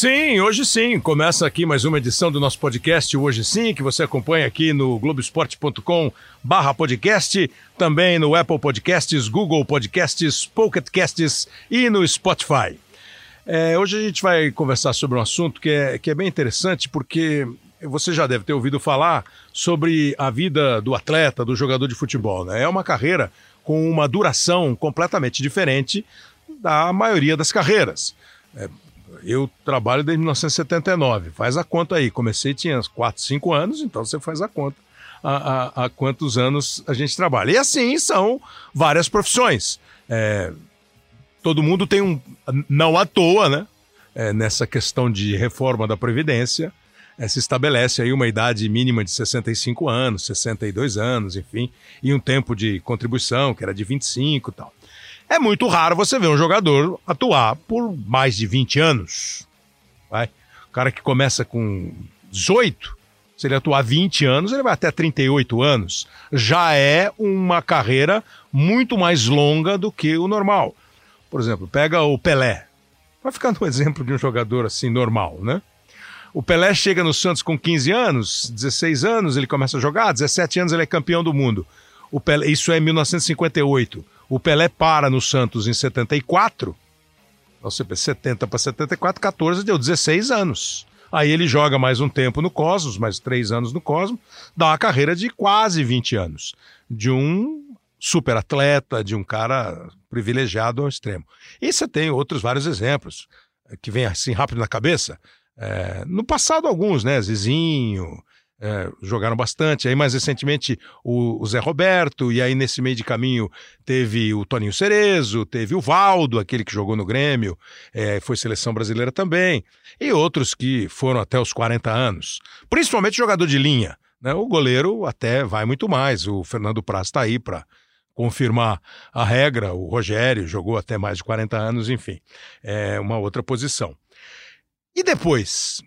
Sim, hoje sim. Começa aqui mais uma edição do nosso podcast Hoje Sim, que você acompanha aqui no globesport.com barra podcast, também no Apple Podcasts, Google Podcasts, Pocket Casts e no Spotify. É, hoje a gente vai conversar sobre um assunto que é, que é bem interessante, porque você já deve ter ouvido falar sobre a vida do atleta, do jogador de futebol. Né? É uma carreira com uma duração completamente diferente da maioria das carreiras. É, eu trabalho desde 1979. Faz a conta aí. Comecei, tinha 4, 5 anos, então você faz a conta há, quantos anos a gente trabalha. E assim são várias profissões. É, todo mundo tem um. Não à toa, né? É, nessa questão de reforma da Previdência, é, se estabelece aí uma idade mínima de 65 anos, 62 anos, enfim, e um tempo de contribuição que era de 25 e tal. É muito raro você ver um jogador atuar por mais de 20 anos. Vai? O cara que começa com 18, se ele atuar 20 anos, ele vai até 38 anos. Já é uma carreira muito mais longa do que o normal. Por exemplo, pega o Pelé. Vai ficar no exemplo de um jogador assim normal, né? O Pelé chega no Santos com 15 anos, 16 anos ele começa a jogar, 17 anos ele é campeão do mundo. O Pelé, isso é 1958. O Pelé para no Santos em 74. Você 70 para 74, 14 deu 16 anos. Aí ele joga mais um tempo no Cosmos, mais três anos no Cosmos, dá uma carreira de quase 20 anos. De um super atleta, de um cara privilegiado ao extremo. E você tem outros vários exemplos eh, que vem assim rápido na cabeça. É, no passado, alguns, né? Zizinho, é, jogaram bastante. Aí, mais recentemente, o, o, Zé Roberto, e aí nesse meio de caminho teve o Toninho Cerezo, teve o Valdo, aquele que jogou no Grêmio, é, foi seleção brasileira também, e outros que foram até os 40 anos. Principalmente jogador de linha. Né? O goleiro até vai muito mais. O Fernando Praz está aí para confirmar a regra. O Rogério jogou até mais de 40 anos, enfim, é uma outra posição. E depois,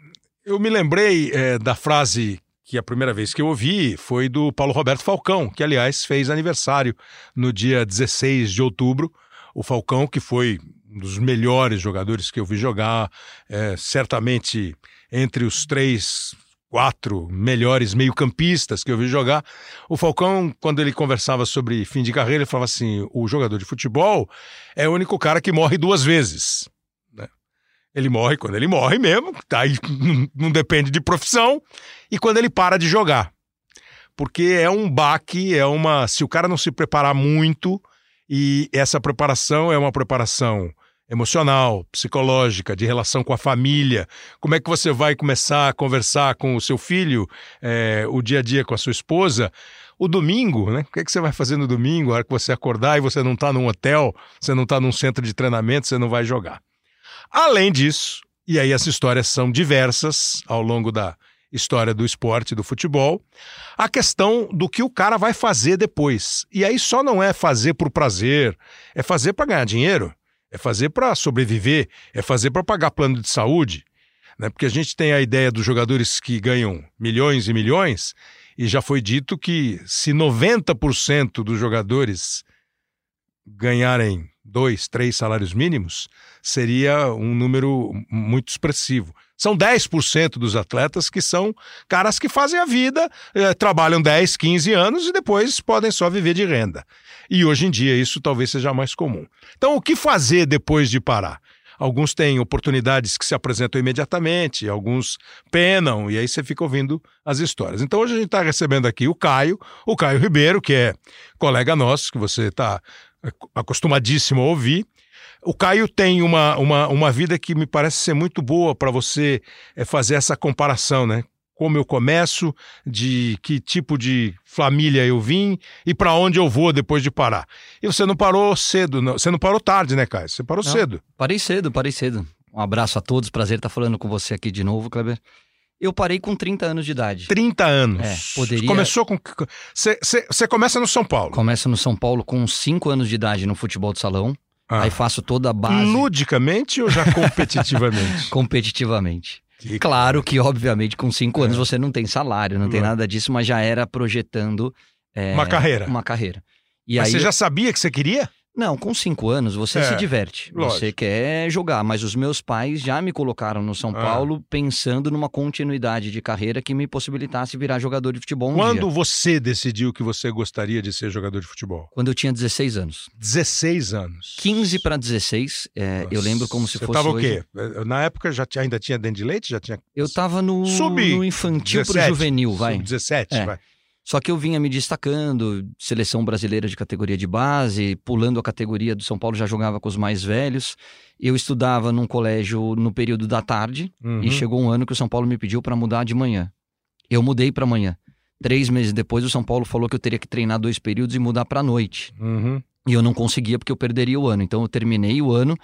eu me lembrei é, da frase que a primeira vez que eu ouvi foi do Paulo Roberto Falcão, que aliás fez aniversário no dia 16 de outubro. O Falcão, que foi um dos melhores jogadores que eu vi jogar, é, certamente entre os três, quatro melhores meio-campistas que eu vi jogar. O Falcão, quando ele conversava sobre fim de carreira, ele falava assim: o jogador de futebol é o único cara que morre duas vezes. Ele morre quando ele morre mesmo, aí não depende de profissão, e quando ele para de jogar. Porque é um baque, é uma. Se o cara não se preparar muito, e essa preparação é uma preparação emocional, psicológica, de relação com a família. Como é que você vai começar a conversar com o seu filho, é, o dia a dia com a sua esposa? O domingo, né? O que, é que você vai fazer no domingo, a hora que você acordar e você não está num hotel, você não está num centro de treinamento, você não vai jogar. Além disso, e aí as histórias são diversas ao longo da história do esporte, do futebol, a questão do que o cara vai fazer depois. E aí só não é fazer por prazer, é fazer para ganhar dinheiro, é fazer para sobreviver, é fazer para pagar plano de saúde. Né? Porque a gente tem a ideia dos jogadores que ganham milhões e milhões, e já foi dito que se 90% dos jogadores ganharem dois, três salários mínimos, seria um número muito expressivo. São 10% dos atletas que são caras que fazem a vida, eh, trabalham 10, 15 anos e depois podem só viver de renda. E hoje em dia isso talvez seja mais comum. Então, o que fazer depois de parar? Alguns têm oportunidades que se apresentam imediatamente, alguns penam, e aí você fica ouvindo as histórias. Então hoje a gente está recebendo aqui o Caio, o Caio Ribeiro, que é colega nosso, que você está acostumadíssimo a ouvir. O Caio tem uma, uma, uma vida que me parece ser muito boa para você é, fazer essa comparação, né? Como eu começo, de que tipo de família eu vim e para onde eu vou depois de parar. E você não parou cedo, não. você não parou tarde, né, Caio? Você parou não, cedo. Parei cedo, parei cedo. Um abraço a todos, prazer estar falando com você aqui de novo, Kleber. Eu parei com 30 anos de idade. 30 anos? É, poderia... Começou com... Você começa no São Paulo? Começa no São Paulo com 5 anos de idade no futebol de salão. Ah. Aí faço toda a base... Ludicamente ou já competitivamente? competitivamente. Que claro que, obviamente, com 5 é. anos você não tem salário, não, não, tem nada disso, mas já era projetando... É, uma carreira. Uma carreira. E mas aí, você já sabia que você queria? Não, com cinco anos você É, se diverte. lógico. Você quer jogar, mas os meus pais já me colocaram no São Ah. Paulo pensando numa continuidade de carreira que me possibilitasse virar jogador de futebol um Quando dia. você decidiu que você gostaria de ser jogador de futebol? Quando eu tinha 16 anos. 16 anos. 15 para 16, é, eu lembro como se você fosse tava hoje. o quê? Eh, Na época já tinha- ainda tinha dente de leite? Já tinha Eu tava no, no infantil 17, juvenil, vai. Sub 17, É. vai. Só que eu vinha me destacando, seleção brasileira de categoria de base, pulando a categoria do São Paulo, já jogava com os mais velhos. Eu estudava num colégio no período da tarde Uhum. e chegou um ano que o São Paulo me pediu para mudar de manhã. Eu mudei para manhã. Três meses depois, o São Paulo falou que eu teria que treinar dois períodos e mudar para noite. Uhum. E eu não conseguia porque eu perderia o ano. Então eu terminei o ano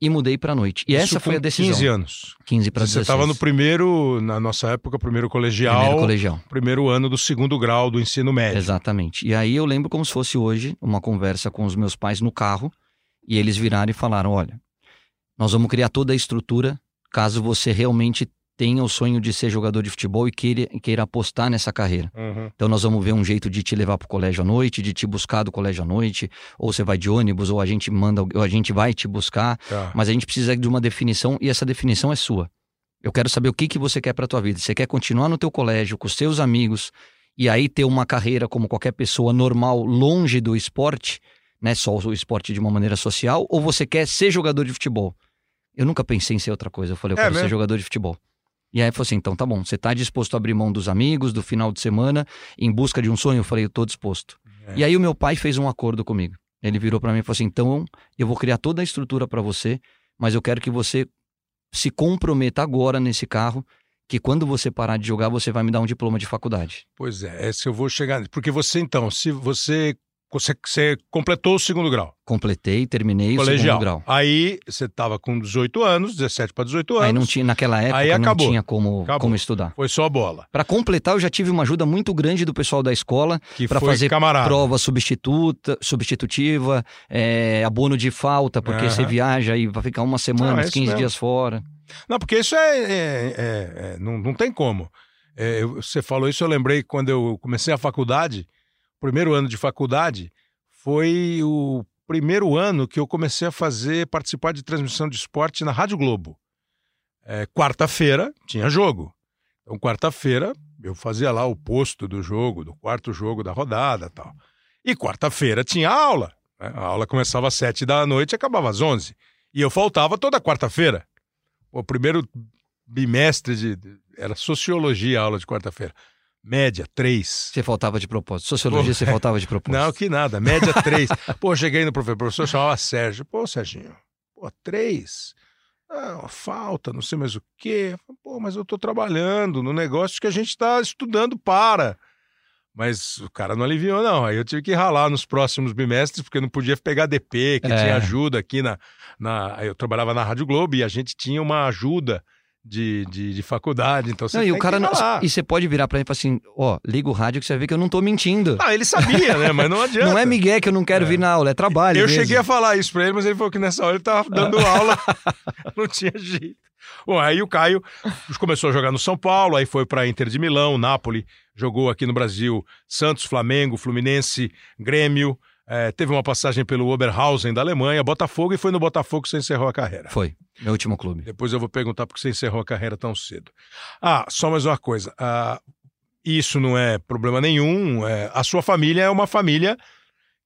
e mudei para noite. E Isso essa foi a decisão. 15 anos. 15 para Você 16. estava no primeiro, na nossa época, primeiro colegial, primeiro colegial. primeiro ano do segundo grau do ensino médio. Exatamente. E aí eu lembro como se fosse hoje uma conversa com os meus pais no carro e eles viraram e falaram: olha, nós vamos criar toda a estrutura caso você realmente tenha o sonho de ser jogador de futebol e queira, queira apostar nessa carreira. Uhum. Então nós vamos ver um jeito de te levar para o colégio à noite, de te buscar do colégio à noite, ou você vai de ônibus, ou a gente manda, ou a gente vai te buscar, Tá. mas a gente precisa de uma definição e essa definição é sua. Eu quero saber o que, que você quer para tua vida. Você quer continuar no teu colégio com os teus amigos e aí ter uma carreira como qualquer pessoa normal, longe do esporte, né, só o esporte de uma maneira social, ou você quer ser jogador de futebol? Eu nunca pensei em ser outra coisa. Eu falei, eu É quero mesmo? ser jogador de futebol. E aí falou assim: então tá bom, você tá disposto a abrir mão dos amigos, do final de semana, em busca de um sonho? Eu falei, eu tô disposto. É. E aí o meu pai fez um acordo comigo. Ele virou pra mim e falou assim: então eu vou criar toda a estrutura pra você, mas eu quero que você se comprometa agora nesse carro, que quando você parar de jogar, você vai me dar um diploma de faculdade. Pois é, esse eu vou chegar. Porque você, então, se você, você, você completou o segundo grau, Completei, terminei o colegial. segundo grau. Aí você estava com 18 anos, 17 para 18 anos. Aí não tinha, naquela época, Aí não acabou. tinha como, Acabou. como estudar. Foi só bola. Pra completar, eu já tive uma ajuda muito grande do pessoal da escola foi fazer camarada. prova substituta, substitutiva, é, abono de falta, porque Aham. você viaja e vai ficar uma semana, Não, é uns isso 15 mesmo. dias fora. Não, porque isso é. é- é- é- não, não tem como. É, você falou isso, eu lembrei quando eu comecei a faculdade, primeiro ano de faculdade, foi o primeiro ano que eu comecei a fazer, participar de transmissão de esporte na Rádio Globo. É, quarta-feira tinha jogo. Então, quarta-feira, eu fazia lá o posto do jogo, do quarto jogo da rodada tal. E quarta-feira tinha aula. né? A aula começava às sete da noite e acabava às onze. E eu faltava toda quarta-feira. O primeiro bimestre de- era sociologia a aula de quarta-feira. Média, três. Você faltava de propósito. Sociologia, Pô, você faltava de propósito. Não, que nada, média três. pô, cheguei no professor, o professor chamava Sérgio. Pô, Serginho, pô, três? Ah, falta, não sei mais o quê. Pô, mas eu tô trabalhando no negócio que a gente tá estudando para. Mas o cara não aliviou, não. Aí eu tive que ralar nos próximos bimestres, porque não podia pegar DP, que É. tinha ajuda aqui na, na. Eu trabalhava na Rádio Globo e a gente tinha uma ajuda de, de, de faculdade. Então você Não, e o cara não, e você pode virar pra mim e falar assim: ó, liga o rádio que você vai ver que eu não tô mentindo. Ah, ele sabia, né? Mas não adianta. Não é Miguel que eu não quero vir na aula, é trabalho. Eu mesmo. cheguei a falar isso pra ele, mas ele falou que nessa hora ele tava dando aula, não tinha jeito. Bom, aí o Caio começou a jogar no São Paulo, aí foi pra Inter de Milão, Nápoles, jogou aqui no Brasil Santos, Flamengo, Fluminense, Grêmio, eh, teve uma passagem pelo Oberhausen da Alemanha, Botafogo, e foi no Botafogo que você encerrou a carreira. Foi, meu último clube. Depois eu vou perguntar por que você encerrou a carreira tão cedo. Ah, só mais uma coisa. Ah, isso não é problema nenhum. é, a sua família é uma família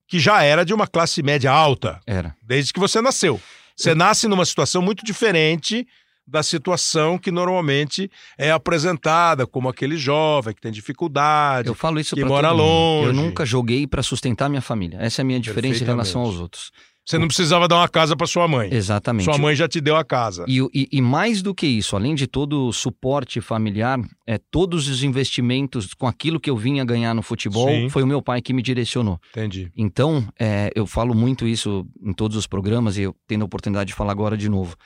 que já era de uma classe média alta Era. desde que você nasceu. Você nasce numa situação muito diferente da situação que normalmente é apresentada como aquele jovem que tem dificuldade. Eu falo isso que mora mundo. Eu longe. nunca joguei pra sustentar minha família. Essa é a minha diferença em relação aos outros. Você não precisava dar uma casa para sua mãe. Exatamente. Sua mãe já te deu a casa. E, e- e mais do que isso, além de todo o suporte familiar, é, todos os investimentos com aquilo que eu vinha ganhar no futebol, Sim. foi o meu pai que me direcionou. Entendi. Então, é, eu falo muito isso em todos os programas e eu tendo a oportunidade de falar agora de novo.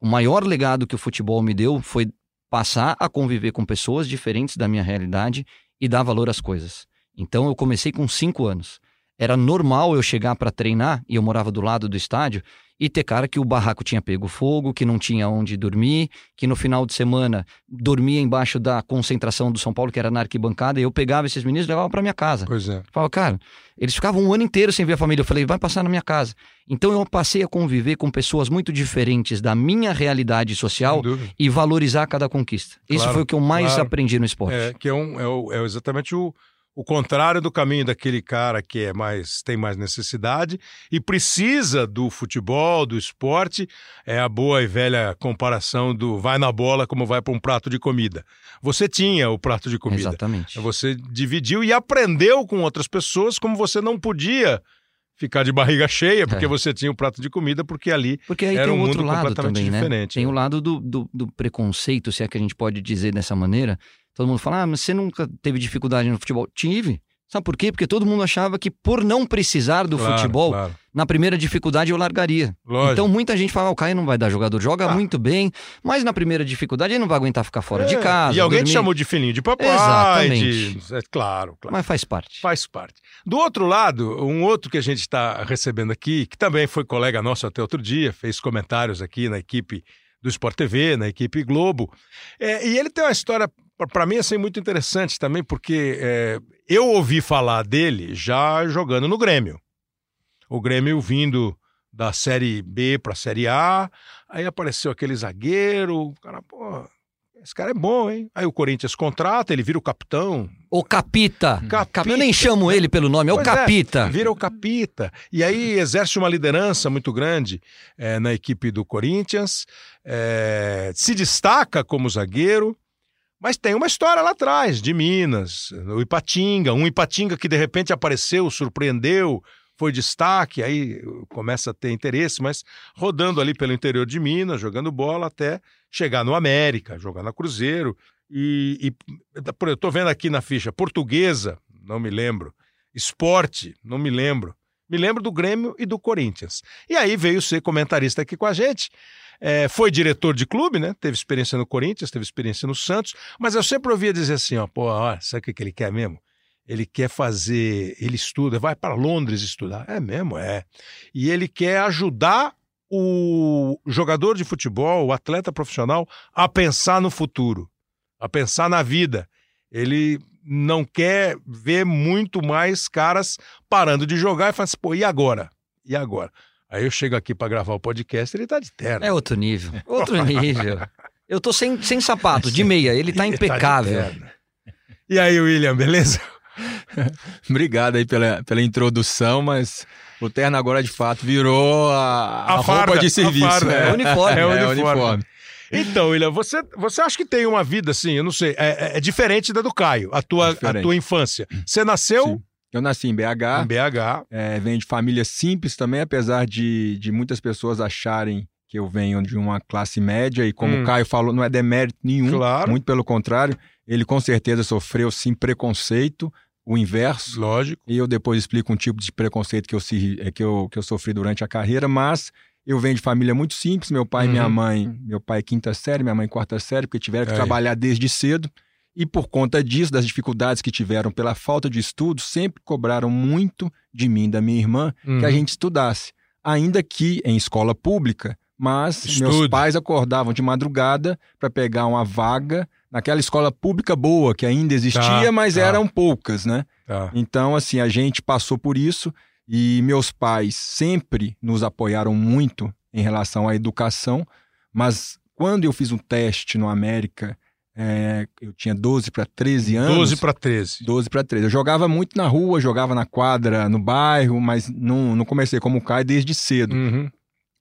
O maior legado que o futebol me deu foi passar a conviver com pessoas diferentes da minha realidade e dar valor às coisas. Então, eu comecei com cinco anos. Era normal eu chegar para treinar, e eu morava do lado do estádio, e ter cara que o barraco tinha pego fogo, que não tinha onde dormir, que no final de semana dormia embaixo da concentração do São Paulo, que era na arquibancada, e eu pegava esses meninos e levava para minha casa. Pois é. Falava, cara, eles ficavam um ano inteiro sem ver a família. Eu falei, vai passar na minha casa. Então eu passei a conviver com pessoas muito diferentes da minha realidade social e valorizar cada conquista. Claro, Isso foi o que eu mais claro. aprendi no esporte. É, que é, um, é, é exatamente o, o contrário do caminho daquele cara que é mais tem mais necessidade e precisa do futebol, do esporte, é a boa e velha comparação do vai na bola como vai para um prato de comida. Você tinha o prato de comida. Exatamente. Você dividiu e aprendeu com outras pessoas como você não podia ficar de barriga cheia porque é. você tinha o um prato de comida, porque ali porque aí era tem um outro mundo lado também, né? diferente. Tem o lado do, do, do, preconceito, se é que a gente pode dizer dessa maneira, Todo mundo fala, ah, mas você nunca teve dificuldade no futebol. Tive. Sabe por quê? Porque todo mundo achava que por não precisar do claro, futebol, claro. na primeira dificuldade eu largaria. Lógico. Então muita gente fala, ah, o Caio não vai dar jogador, joga ah. muito bem, mas na primeira dificuldade ele não vai aguentar ficar fora é. de casa. E alguém dormir. te chamou de filhinho de papai. Exatamente. De... É, claro, claro. Mas faz parte. Faz parte. Do outro lado, um outro que a gente está recebendo aqui, que também foi colega nosso até outro dia, fez comentários aqui na equipe do Sport TV, na equipe Globo. É, e ele tem uma história para mim, assim, muito interessante também, porque é, eu ouvi falar dele já jogando no Grêmio. O Grêmio vindo da Série B para a Série A, aí apareceu aquele zagueiro, o cara, pô, esse cara é bom, hein? Aí o Corinthians contrata, ele vira o capitão. O Capita. Capita. Eu nem chamo ele pelo nome, é o Capita. É, vira o Capita. E aí exerce uma liderança muito grande é, na equipe do Corinthians, é, se destaca como zagueiro. Mas tem uma história lá atrás, de Minas, o Ipatinga, um Ipatinga que de repente apareceu, surpreendeu, foi destaque, aí começa a ter interesse, mas rodando ali pelo interior de Minas, jogando bola até chegar no América, jogar na Cruzeiro. E, e eu estou vendo aqui na ficha portuguesa, não me lembro, esporte, não me lembro. Me lembro do Grêmio e do Corinthians. E aí veio ser comentarista aqui com a gente. É, foi diretor de clube, né? Teve experiência no Corinthians, teve experiência no Santos, mas eu sempre ouvia dizer assim, ó, pô, ó, sabe o que ele quer mesmo? Ele quer fazer, ele estuda, vai para Londres estudar. É mesmo, é. E ele quer ajudar o jogador de futebol, o atleta profissional, a pensar no futuro, a pensar na vida. Ele não quer ver muito mais caras parando de jogar e fala assim, pô, e agora? E agora? Aí eu chego aqui para gravar o podcast, ele tá de terno. É outro nível. Outro nível. Eu tô sem, sem sapato, de meia, ele tá impecável. Tá e aí, William, beleza? Obrigado aí pela, pela introdução, mas o terno agora de fato virou a, a, a farda, roupa de serviço. A farda, é. é, uniforme. É, o uniforme. É uniforme. Então, William, você, você acha que tem uma vida assim, eu não sei, é, é, é diferente da do Caio, a tua, a tua infância. Você nasceu Sim. Eu nasci em BH. Em BH. É, venho de família simples também, apesar de, de muitas pessoas acharem que eu venho de uma classe média, e como hum. o Caio falou, não é demérito nenhum. Claro. Muito pelo contrário, ele com certeza sofreu sim preconceito, o inverso. Lógico. E eu depois explico um tipo de preconceito que eu, que eu, que eu sofri durante a carreira, mas eu venho de família muito simples, meu pai e minha uhum. mãe, meu pai quinta série, minha mãe quarta série, porque tiveram que é. trabalhar desde cedo. E por conta disso, das dificuldades que tiveram pela falta de estudo, sempre cobraram muito de mim, da minha irmã, uhum. que a uhum. gente estudasse. Ainda que em escola pública, mas Estudo. meus pais acordavam de madrugada para pegar uma vaga naquela escola pública boa, que ainda existia, tá, mas tá. eram poucas, né? Tá. Então, assim, a gente passou por isso e meus pais sempre nos apoiaram muito em relação à educação, mas quando eu fiz um teste no América é, eu tinha 12 para 13 anos. 12 para 13. 12 para 13. Eu jogava muito na rua, jogava na quadra, no bairro, mas não, não comecei como cai desde cedo. Uhum.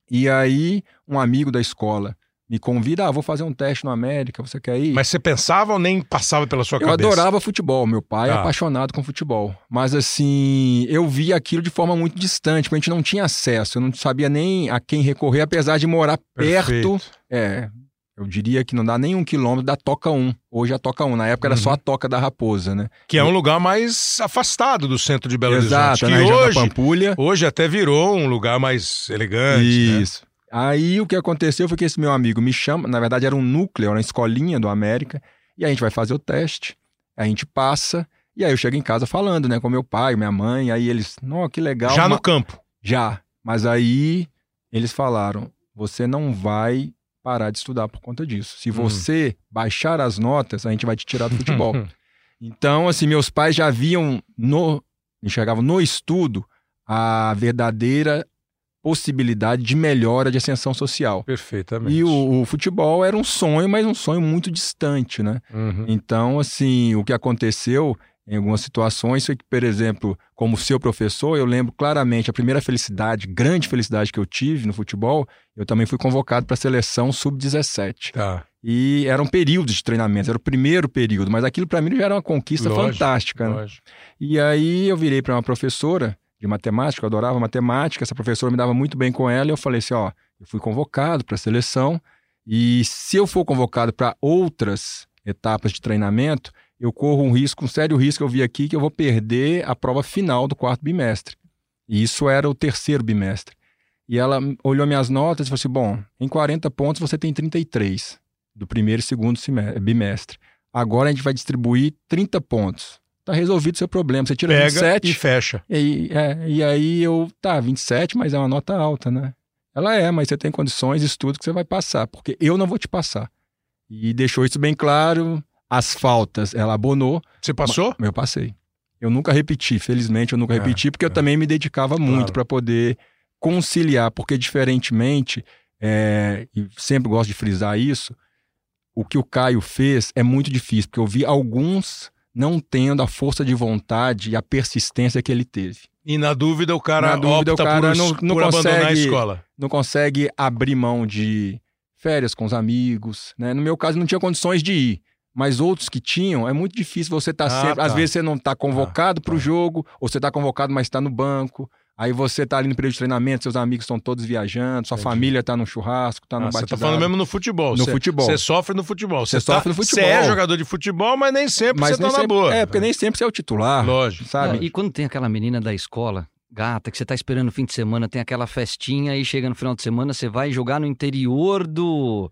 E aí, um amigo da escola me convida, ah, vou fazer um teste no América, você quer ir? Mas você pensava ou nem passava pela sua eu cabeça? Eu adorava futebol, meu pai é ah. é apaixonado com futebol. Mas assim, eu via aquilo de forma muito distante, porque a gente não tinha acesso, eu não sabia nem a quem recorrer, apesar de morar Perfeito. perto. É, eu diria que não dá nem um quilômetro da Toca 1. Hoje a Toca 1. Na época era uhum. só a Toca da Raposa, né? Que é um lugar mais afastado do centro de Belo Exato, Horizonte. Exato, hoje, da Pampulha. Hoje até virou um lugar mais elegante. Né? Isso. Né? Aí o que aconteceu foi que esse meu amigo me chama, na verdade era um núcleo, era uma escolinha do América, e a gente vai fazer o teste, a gente passa, e aí eu chego em casa falando, né, com meu pai, minha mãe, aí eles, não, que legal. Já no campo? Já, mas aí eles falaram: você não vai parar de estudar por conta disso. Se hum. você baixar as notas, a gente vai te tirar do futebol. então, assim, meus pais já viam no enxergavam no estudo a verdadeira possibilidade de melhora de ascensão social. Perfeitamente. E o, o futebol era um sonho, mas um sonho muito distante, né? Uhum. Então, assim, o que aconteceu em algumas situações foi que, por exemplo, como seu professor, eu lembro claramente a primeira felicidade, grande felicidade que eu tive no futebol, eu também fui convocado para a seleção sub-17. Tá. E eram períodos de treinamento, era o primeiro período, mas aquilo para mim já era uma conquista lógico, fantástica. Né? E aí eu virei para uma professora de matemática, eu adorava matemática, essa professora me dava muito bem com ela, e eu falei assim, ó, eu fui convocado para a seleção, e se eu for convocado para outras etapas de treinamento, eu corro um risco, um sério risco eu vi aqui, que eu vou perder a prova final do quarto bimestre. E isso era o terceiro bimestre. E ela olhou minhas notas e falou assim: bom, em 40 pontos você tem 33 do primeiro e segundo bimestre. Agora a gente vai distribuir 30 pontos. Tá resolvido o seu problema. Você tira Pega 27 e fecha. E, é, e aí eu, tá, 27, mas é uma nota alta, né? Ela é, mas você tem condições, estudo que você vai passar, porque eu não vou te passar. E deixou isso bem claro, as faltas, ela abonou. Você passou? Eu passei. Eu nunca repeti, felizmente eu nunca é, repeti, porque é. eu também me dedicava muito claro. para poder conciliar, porque diferentemente, é, e sempre gosto de frisar isso, o que o Caio fez é muito difícil, porque eu vi alguns não tendo a força de vontade e a persistência que ele teve. E na dúvida o cara, na dúvida, o cara por, não, não por consegue, abandonar a escola. Não consegue abrir mão de férias com os amigos, né? No meu caso não tinha condições de ir. Mas outros que tinham, é muito difícil você estar tá ah, sempre. Tá. Às vezes você não está convocado ah, para o tá. jogo, ou você está convocado, mas está no banco. Aí você está ali no período de treinamento, seus amigos estão todos viajando, sua Entendi. família está no churrasco, está no ah, batizado. Você tá falando mesmo no futebol. No cê, futebol. Você sofre no futebol. Você sofre tá, no futebol. Você é jogador de futebol, mas nem sempre você está na boa. É, porque nem sempre você é o titular. Lógico. Sabe? e quando tem aquela menina da escola, gata, que você está esperando o fim de semana, tem aquela festinha, aí chega no final de semana, você vai jogar no interior do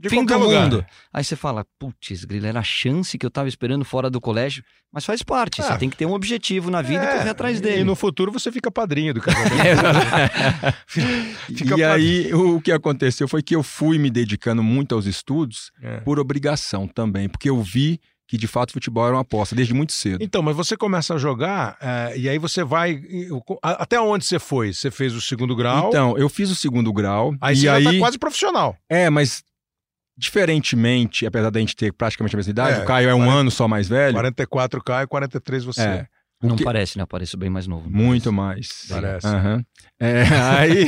de fim do lugar. mundo. Aí você fala, putz, grilo, era a chance que eu tava esperando fora do colégio. Mas faz parte, você é. tem que ter um objetivo na vida é, e correr atrás dele. E no futuro você fica padrinho do casamento. fica e aí o que aconteceu foi que eu fui me dedicando muito aos estudos é. por obrigação também, porque eu vi que de fato futebol era uma aposta desde muito cedo. Então, mas você começa a jogar é, e aí você vai. Até onde você foi? Você fez o segundo grau? Então, eu fiz o segundo grau. Aí e você aí... já tá quase profissional. É, mas diferentemente, apesar da gente ter praticamente a mesma idade, é, o Caio é um 40, ano só mais velho. 44 Caio, 43 você. É. Não que... parece, né? Parece bem mais novo. Muito mais. Parece. Uhum. É, aí,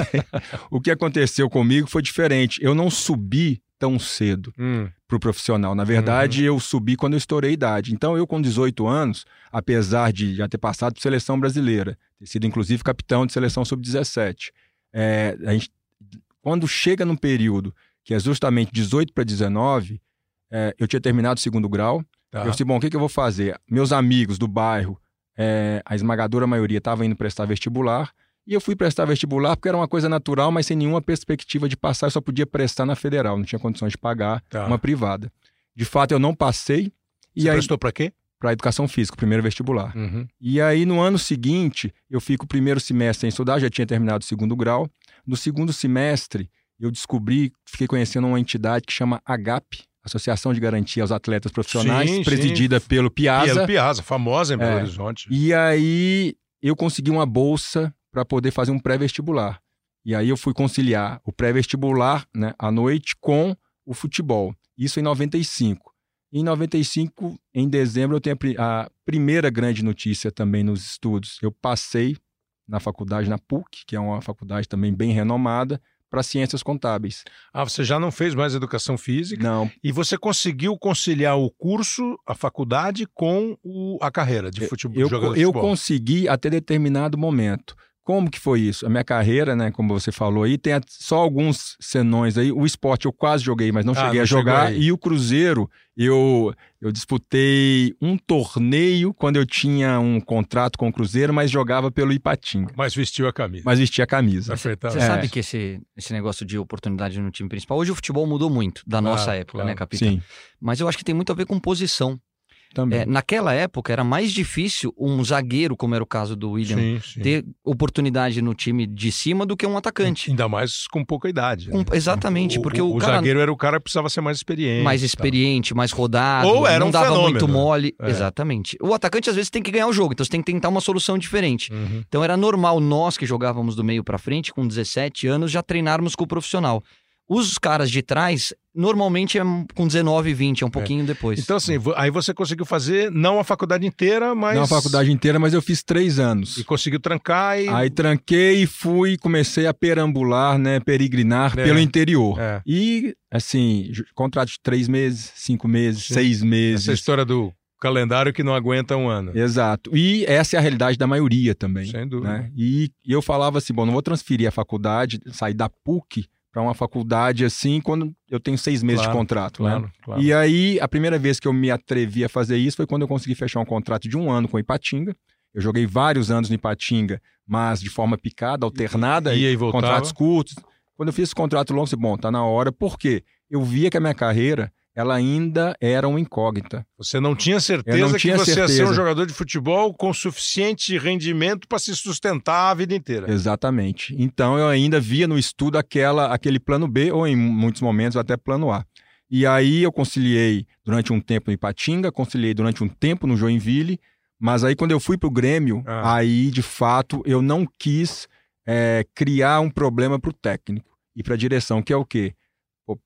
o que aconteceu comigo foi diferente. Eu não subi tão cedo hum. pro profissional. Na verdade, uhum. eu subi quando eu estourei a idade. Então, eu com 18 anos, apesar de já ter passado por seleção brasileira, ter sido inclusive capitão de seleção sub-17, é, a gente, quando chega num período que é justamente 18 para 19, é, eu tinha terminado o segundo grau. Tá. Eu disse, bom, o que, que eu vou fazer? Meus amigos do bairro, é, a esmagadora maioria estava indo prestar vestibular, e eu fui prestar vestibular porque era uma coisa natural, mas sem nenhuma perspectiva de passar, eu só podia prestar na federal, não tinha condições de pagar tá. uma privada. De fato, eu não passei. Você e aí, prestou para quê? Para educação física, primeiro vestibular. Uhum. E aí, no ano seguinte, eu fico o primeiro semestre sem estudar, já tinha terminado o segundo grau. No segundo semestre, eu descobri, fiquei conhecendo uma entidade que chama AGAP, Associação de Garantia aos Atletas Profissionais, sim, presidida sim. pelo Piazza. Pelo Piazza, famosa em Belo é, Horizonte. E aí eu consegui uma bolsa para poder fazer um pré-vestibular. E aí eu fui conciliar o pré-vestibular né, à noite com o futebol. Isso em 95. Em 95, em dezembro, eu tenho a primeira grande notícia também nos estudos. Eu passei na faculdade, na PUC, que é uma faculdade também bem renomada, para ciências contábeis. Ah, você já não fez mais educação física? Não. E você conseguiu conciliar o curso, a faculdade, com o, a carreira de futebol? Eu, eu, eu consegui até determinado momento. Como que foi isso? A minha carreira, né, como você falou aí, tem só alguns senões aí. O esporte eu quase joguei, mas não ah, cheguei não a jogar. E o Cruzeiro, eu, eu disputei um torneio quando eu tinha um contrato com o Cruzeiro, mas jogava pelo Ipatinga. Mas vestiu a camisa. Mas vestia a camisa. Você é. sabe que esse, esse negócio de oportunidade no time principal, hoje o futebol mudou muito da nossa época, né, claro. né, capitão? Sim. Mas eu acho que tem muito a ver com posição. Também. É, naquela época era mais difícil um zagueiro, como era o caso do William, Sim, sim. ter oportunidade no time de cima do que um atacante. Ainda mais com pouca idade. Com- né? exatamente, porque o, o cara zagueiro era o cara que precisava ser mais experiente. mais experiente, mais rodado, Ou era não um dava fenômeno, muito né? mole. É. Exatamente. O atacante às vezes tem que ganhar o jogo, então você tem que tentar uma solução diferente. Uhum. Então era normal nós que jogávamos do meio pra frente, com 17 anos, já treinarmos com o profissional. Os caras de trás, normalmente é com 19, 20, é um pouquinho depois. Então, assim, aí você conseguiu fazer não a faculdade inteira, mas. Não a faculdade inteira, mas eu fiz três anos. E conseguiu trancar e. Aí tranquei e fui, comecei a perambular, né, peregrinar É. pelo interior. É. E, assim, contrato de três meses, cinco meses, Sim. seis meses. Essa história do calendário que não aguenta um ano. Exato. E essa é a realidade da maioria também. Sem dúvida. né? E, e eu falava assim, bom, não vou transferir a faculdade, sair da PUC para uma faculdade assim quando eu tenho seis meses Claro, de contrato, né? Claro, claro. E aí, a primeira vez que eu me atrevi a fazer isso foi quando eu consegui fechar um contrato de um ano com o Ipatinga. Eu joguei vários anos no Ipatinga, mas de forma picada, alternada, e voltava. contratos curtos. Quando eu fiz esse contrato longo, eu disse, bom, tá na hora, porque eu via que a minha carreira, ela ainda era uma incógnita. Você não tinha certeza não tinha que você ia ser um certeza. jogador de futebol com suficiente rendimento para se sustentar a vida inteira. Exatamente. Então eu ainda via no estudo aquela, aquele plano B, ou em muitos momentos até plano A. E aí eu conciliei durante um tempo no Ipatinga, conciliei durante um tempo no Joinville, mas aí quando eu fui pro Grêmio, Ah. aí de fato eu não quis é, criar um problema pro técnico e pra direção, que é o quê?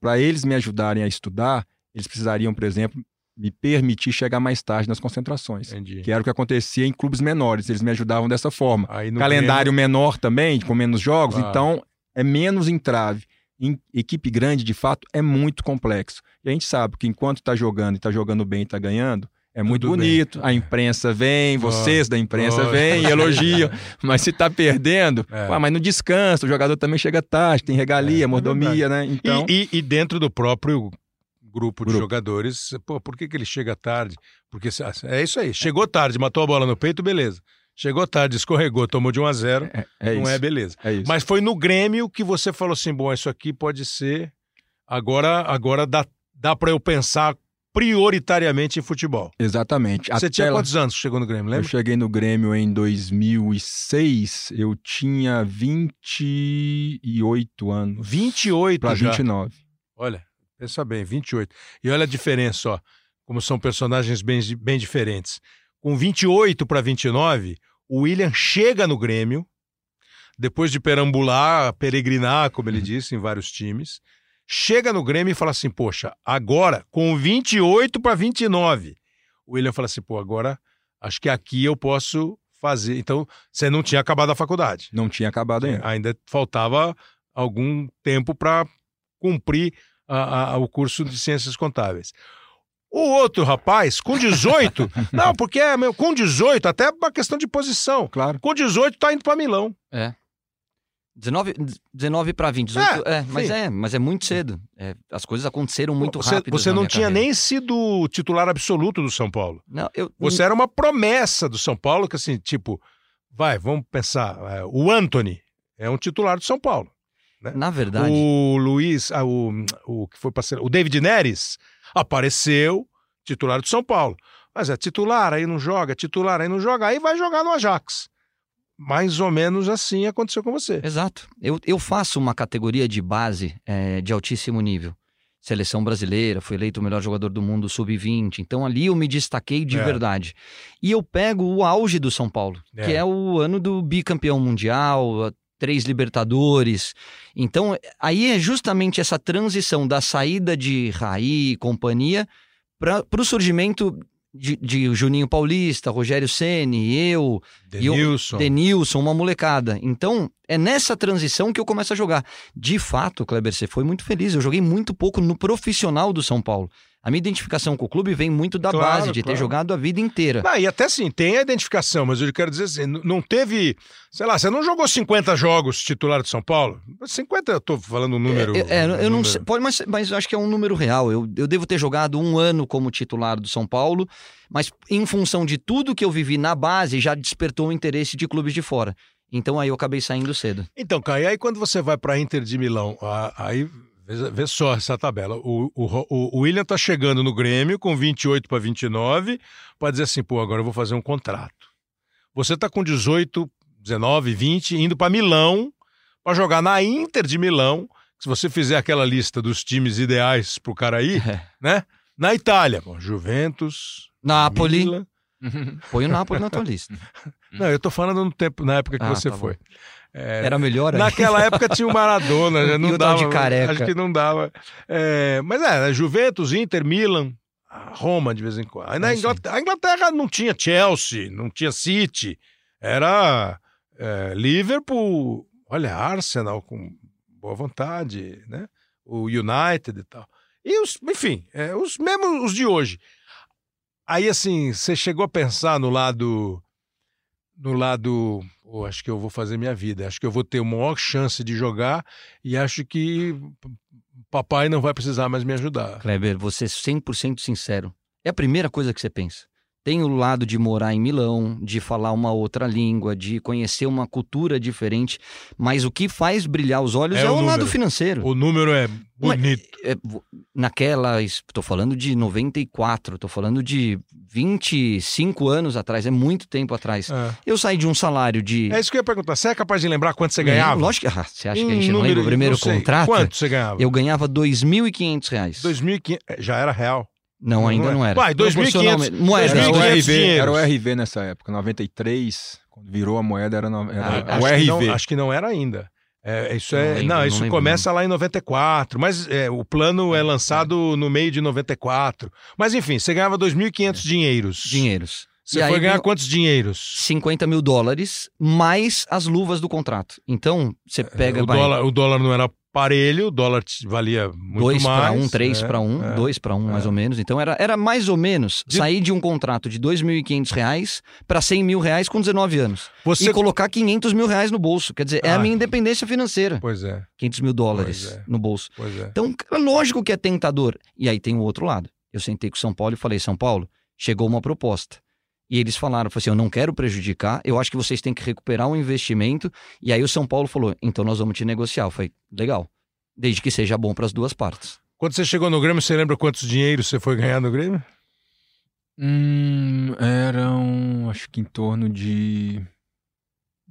Para eles me ajudarem a estudar, eles precisariam, por exemplo, me permitir chegar mais tarde nas concentrações. Entendi. Que era o que acontecia em clubes menores, eles me ajudavam dessa forma calendário menor também, com menos jogos, então é menos entrave. Em equipe grande, de fato, é muito complexo. E a gente sabe que enquanto está jogando e está jogando bem e está ganhando, é muito Tudo bem. bonito. A imprensa vem, vocês da imprensa Lógico. vêm e elogiam. mas se está perdendo, É. ué, mas no descanso, o jogador também chega tarde, tem regalia, É, é mordomia, né? Então, E, e- e dentro do próprio grupo de Grupo. jogadores, pô, por que, que ele chega tarde? Porque é isso aí. Chegou tarde, matou a bola no peito, beleza. Chegou tarde, escorregou, tomou de 1 a 0 é, é não isso. é beleza. é. Mas foi no Grêmio que você falou assim: bom, isso aqui pode ser. Agora, agora dá, dá para eu pensar prioritariamente em futebol. Exatamente. Você Até tinha quantos anos que chegou no Grêmio, Eu lembra? cheguei no Grêmio em 2006, eu tinha 28 anos. 28 para já. 29. Olha, pensa bem, 28. E olha a diferença, ó, como são personagens bem, bem diferentes. Com 28 para 29, o William chega no Grêmio, depois de perambular, peregrinar, como ele disse, em vários times, chega no Grêmio e fala assim: Poxa, agora, com 28 para 29, o William fala assim: Pô, agora acho que aqui eu posso fazer. Então, você não tinha acabado a faculdade. Não tinha acabado ainda. Ainda faltava algum tempo para cumprir a- a- o curso de ciências contábeis. O outro rapaz, com 18, não, porque é, meu, com 18, até uma questão de posição. Claro. Com 18 tá indo para Milão. 19, 19 para 20, 18, é, mas sim. é, mas é muito cedo. É, as coisas aconteceram muito você, rápido. Você não tinha nem sido titular absoluto do São Paulo. Não, eu, Você era uma promessa do São Paulo, que assim, tipo, vai, vamos pensar, é, o Anthony é um titular do São Paulo. Na verdade, O Luiz, ah, o, o que foi parceiro, o David Neres apareceu titular do São Paulo. Mas é titular, aí não joga, titular, aí não joga, aí vai jogar no Ajax. Mais ou menos assim aconteceu com você. Exato. Eu, eu faço uma categoria de base é, de altíssimo nível. Seleção brasileira, fui eleito o melhor jogador do mundo sub-20. Então ali eu me destaquei de É. verdade. E eu pego o auge do São Paulo, É. que é o ano do bicampeão mundial, três Libertadores. Então aí é justamente essa transição da saída de Raí e companhia para o surgimento de, de Juninho Paulista, Rogério Ceni, eu, Denilson. Denilson, uma molecada. Então, é nessa transição que eu começo a jogar. De fato, Kleber, você foi muito feliz. Eu joguei muito pouco no profissional do São Paulo. A minha identificação com o clube vem muito da Claro, base, de claro. ter jogado a vida inteira. Ah, e até sim, tem a identificação, mas eu quero dizer assim, não teve, sei lá, você não jogou 50 jogos titular de São Paulo? 50, eu tô falando um número. É, é, um eu não número. sei, pode, mas, mas acho que é um número real. Eu, eu devo ter jogado um ano como titular do São Paulo, mas em função de tudo que eu vivi na base, já despertou o interesse de clubes de fora. Então aí eu acabei saindo cedo. Então, Caio, aí quando você vai para Inter de Milão, aí Vê, só essa tabela. O, o, o William tá chegando no Grêmio com 28 para 29 para dizer assim, pô, agora eu vou fazer um contrato. Você tá com 18, 19, 20, indo para Milão para jogar na Inter de Milão. Se você fizer aquela lista dos times ideais pro cara aí, é. né? Na Itália, Juventus, Napoli. Milan. Põe o Napoli na tua lista. Não, eu tô falando no tempo, na época que ah, você tá foi. É, Era melhor aí. Naquela época tinha o Maradona, não e o dava. de careca. Acho que não dava. É, mas é, Juventus, Inter, Milan, Roma de vez em quando. Aí na Inglaterra, a Inglaterra não tinha Chelsea, não tinha City. Era é, Liverpool, olha, Arsenal com boa vontade, né? O United e tal. E os, enfim, é, os mesmos os de hoje. Aí assim, você chegou a pensar no lado no lado, oh, acho que eu vou fazer minha vida, acho que eu vou ter uma maior chance de jogar e acho que papai não vai precisar mais me ajudar. Kleber, você é 100% sincero. É a primeira coisa que você pensa. Tem o lado de morar em Milão, de falar uma outra língua, de conhecer uma cultura diferente, mas o que faz brilhar os olhos é, é o, o lado financeiro. O número é bonito. É, naquela, estou falando de 94, estou falando de 25 anos atrás, é muito tempo atrás. É. Eu saí de um salário de. É isso que eu ia perguntar. Você é capaz de lembrar quanto você ganhava? Lógico que. Ah, você acha que a gente não lembra o primeiro contrato? Quanto você ganhava? Eu ganhava R$ 2.500. 2.500. Já era real. Não, ainda não, é. não era. Vai, 2.500. Moeda. Era o, RV, era o RV nessa época, 93, quando virou a moeda, era, no, era ah, o acho RV. Que não, acho que não era ainda. É, isso é, não, lembro, não isso não começa lá em 94, mas é, o plano é lançado no meio de 94. Mas enfim, você ganhava 2.500 é. dinheiros. Dinheiros. Você e foi ganhar quantos dinheiros? 50 mil dólares, mais as luvas do contrato. Então, você é, pega. O, vai... dólar, o dólar não era parelho, o dólar valia muito dois mais. Dois para um, três é, para um, é, dois para um, é. mais ou menos. Então era, era mais ou menos de... sair de um contrato de dois mil e quinhentos reais para cem mil reais com 19 anos. Você... E colocar 500 mil reais no bolso. Quer dizer, ah. é a ah. minha independência financeira. Pois é. 500 mil dólares é. no bolso. Pois é. Então, é lógico que é tentador. E aí tem o outro lado. Eu sentei com São Paulo e falei, São Paulo, chegou uma proposta. E eles falaram, assim, eu não quero prejudicar, eu acho que vocês têm que recuperar o um investimento. E aí o São Paulo falou, então nós vamos te negociar. Eu falei, legal desde que seja bom para as duas partes. Quando você chegou no Grêmio, você lembra quantos dinheiros você foi ganhar no Grêmio? Hum, eram, acho que em torno de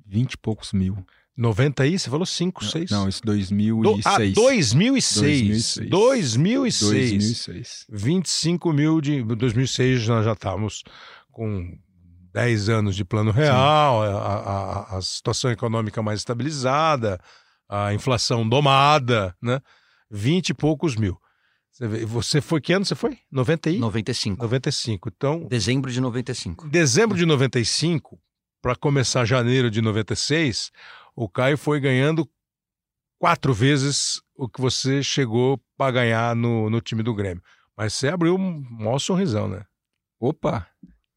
vinte e poucos mil. 90 aí? Você falou 5, 6? Não, isso 2006. Do, ah, 2006. 2006. 2006. 2006. 25 mil de... 2006 nós já estávamos com 10 anos de plano real, a, a, a, situação econômica mais estabilizada, a inflação domada, né? 20 e poucos mil. Você foi que ano você foi? 90 e? 95. 95. Então, dezembro de 95. Dezembro de 95, para começar janeiro de 96, o Caio foi ganhando quatro vezes o que você chegou para ganhar no, no time do Grêmio. Mas você abriu um maior sorrisão, né? Opa!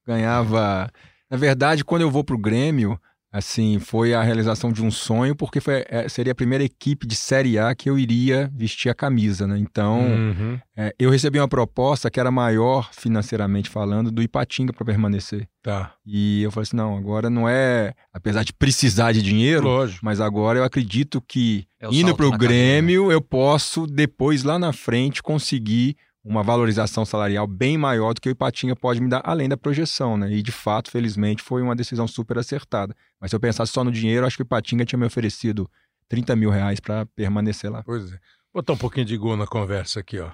Ganhava. Na verdade, quando eu vou pro Grêmio, assim, foi a realização de um sonho, porque foi, é, seria a primeira equipe de Série A que eu iria vestir a camisa, né? Então, uhum. é, eu recebi uma proposta que era maior, financeiramente falando, do Ipatinga para permanecer. Tá. E eu falei assim, não, agora não é, apesar de precisar de dinheiro, Lógico. mas agora eu acredito que é indo para o Grêmio, carreira. eu posso, depois, lá na frente, conseguir uma valorização salarial bem maior do que o Ipatinga pode me dar, além da projeção, né? E de fato, felizmente, foi uma decisão super acertada. Mas se eu pensasse só no dinheiro, acho que o Ipatinga tinha me oferecido 30 mil reais para permanecer lá. Pois é. Vou botar um pouquinho de gol na conversa aqui, ó.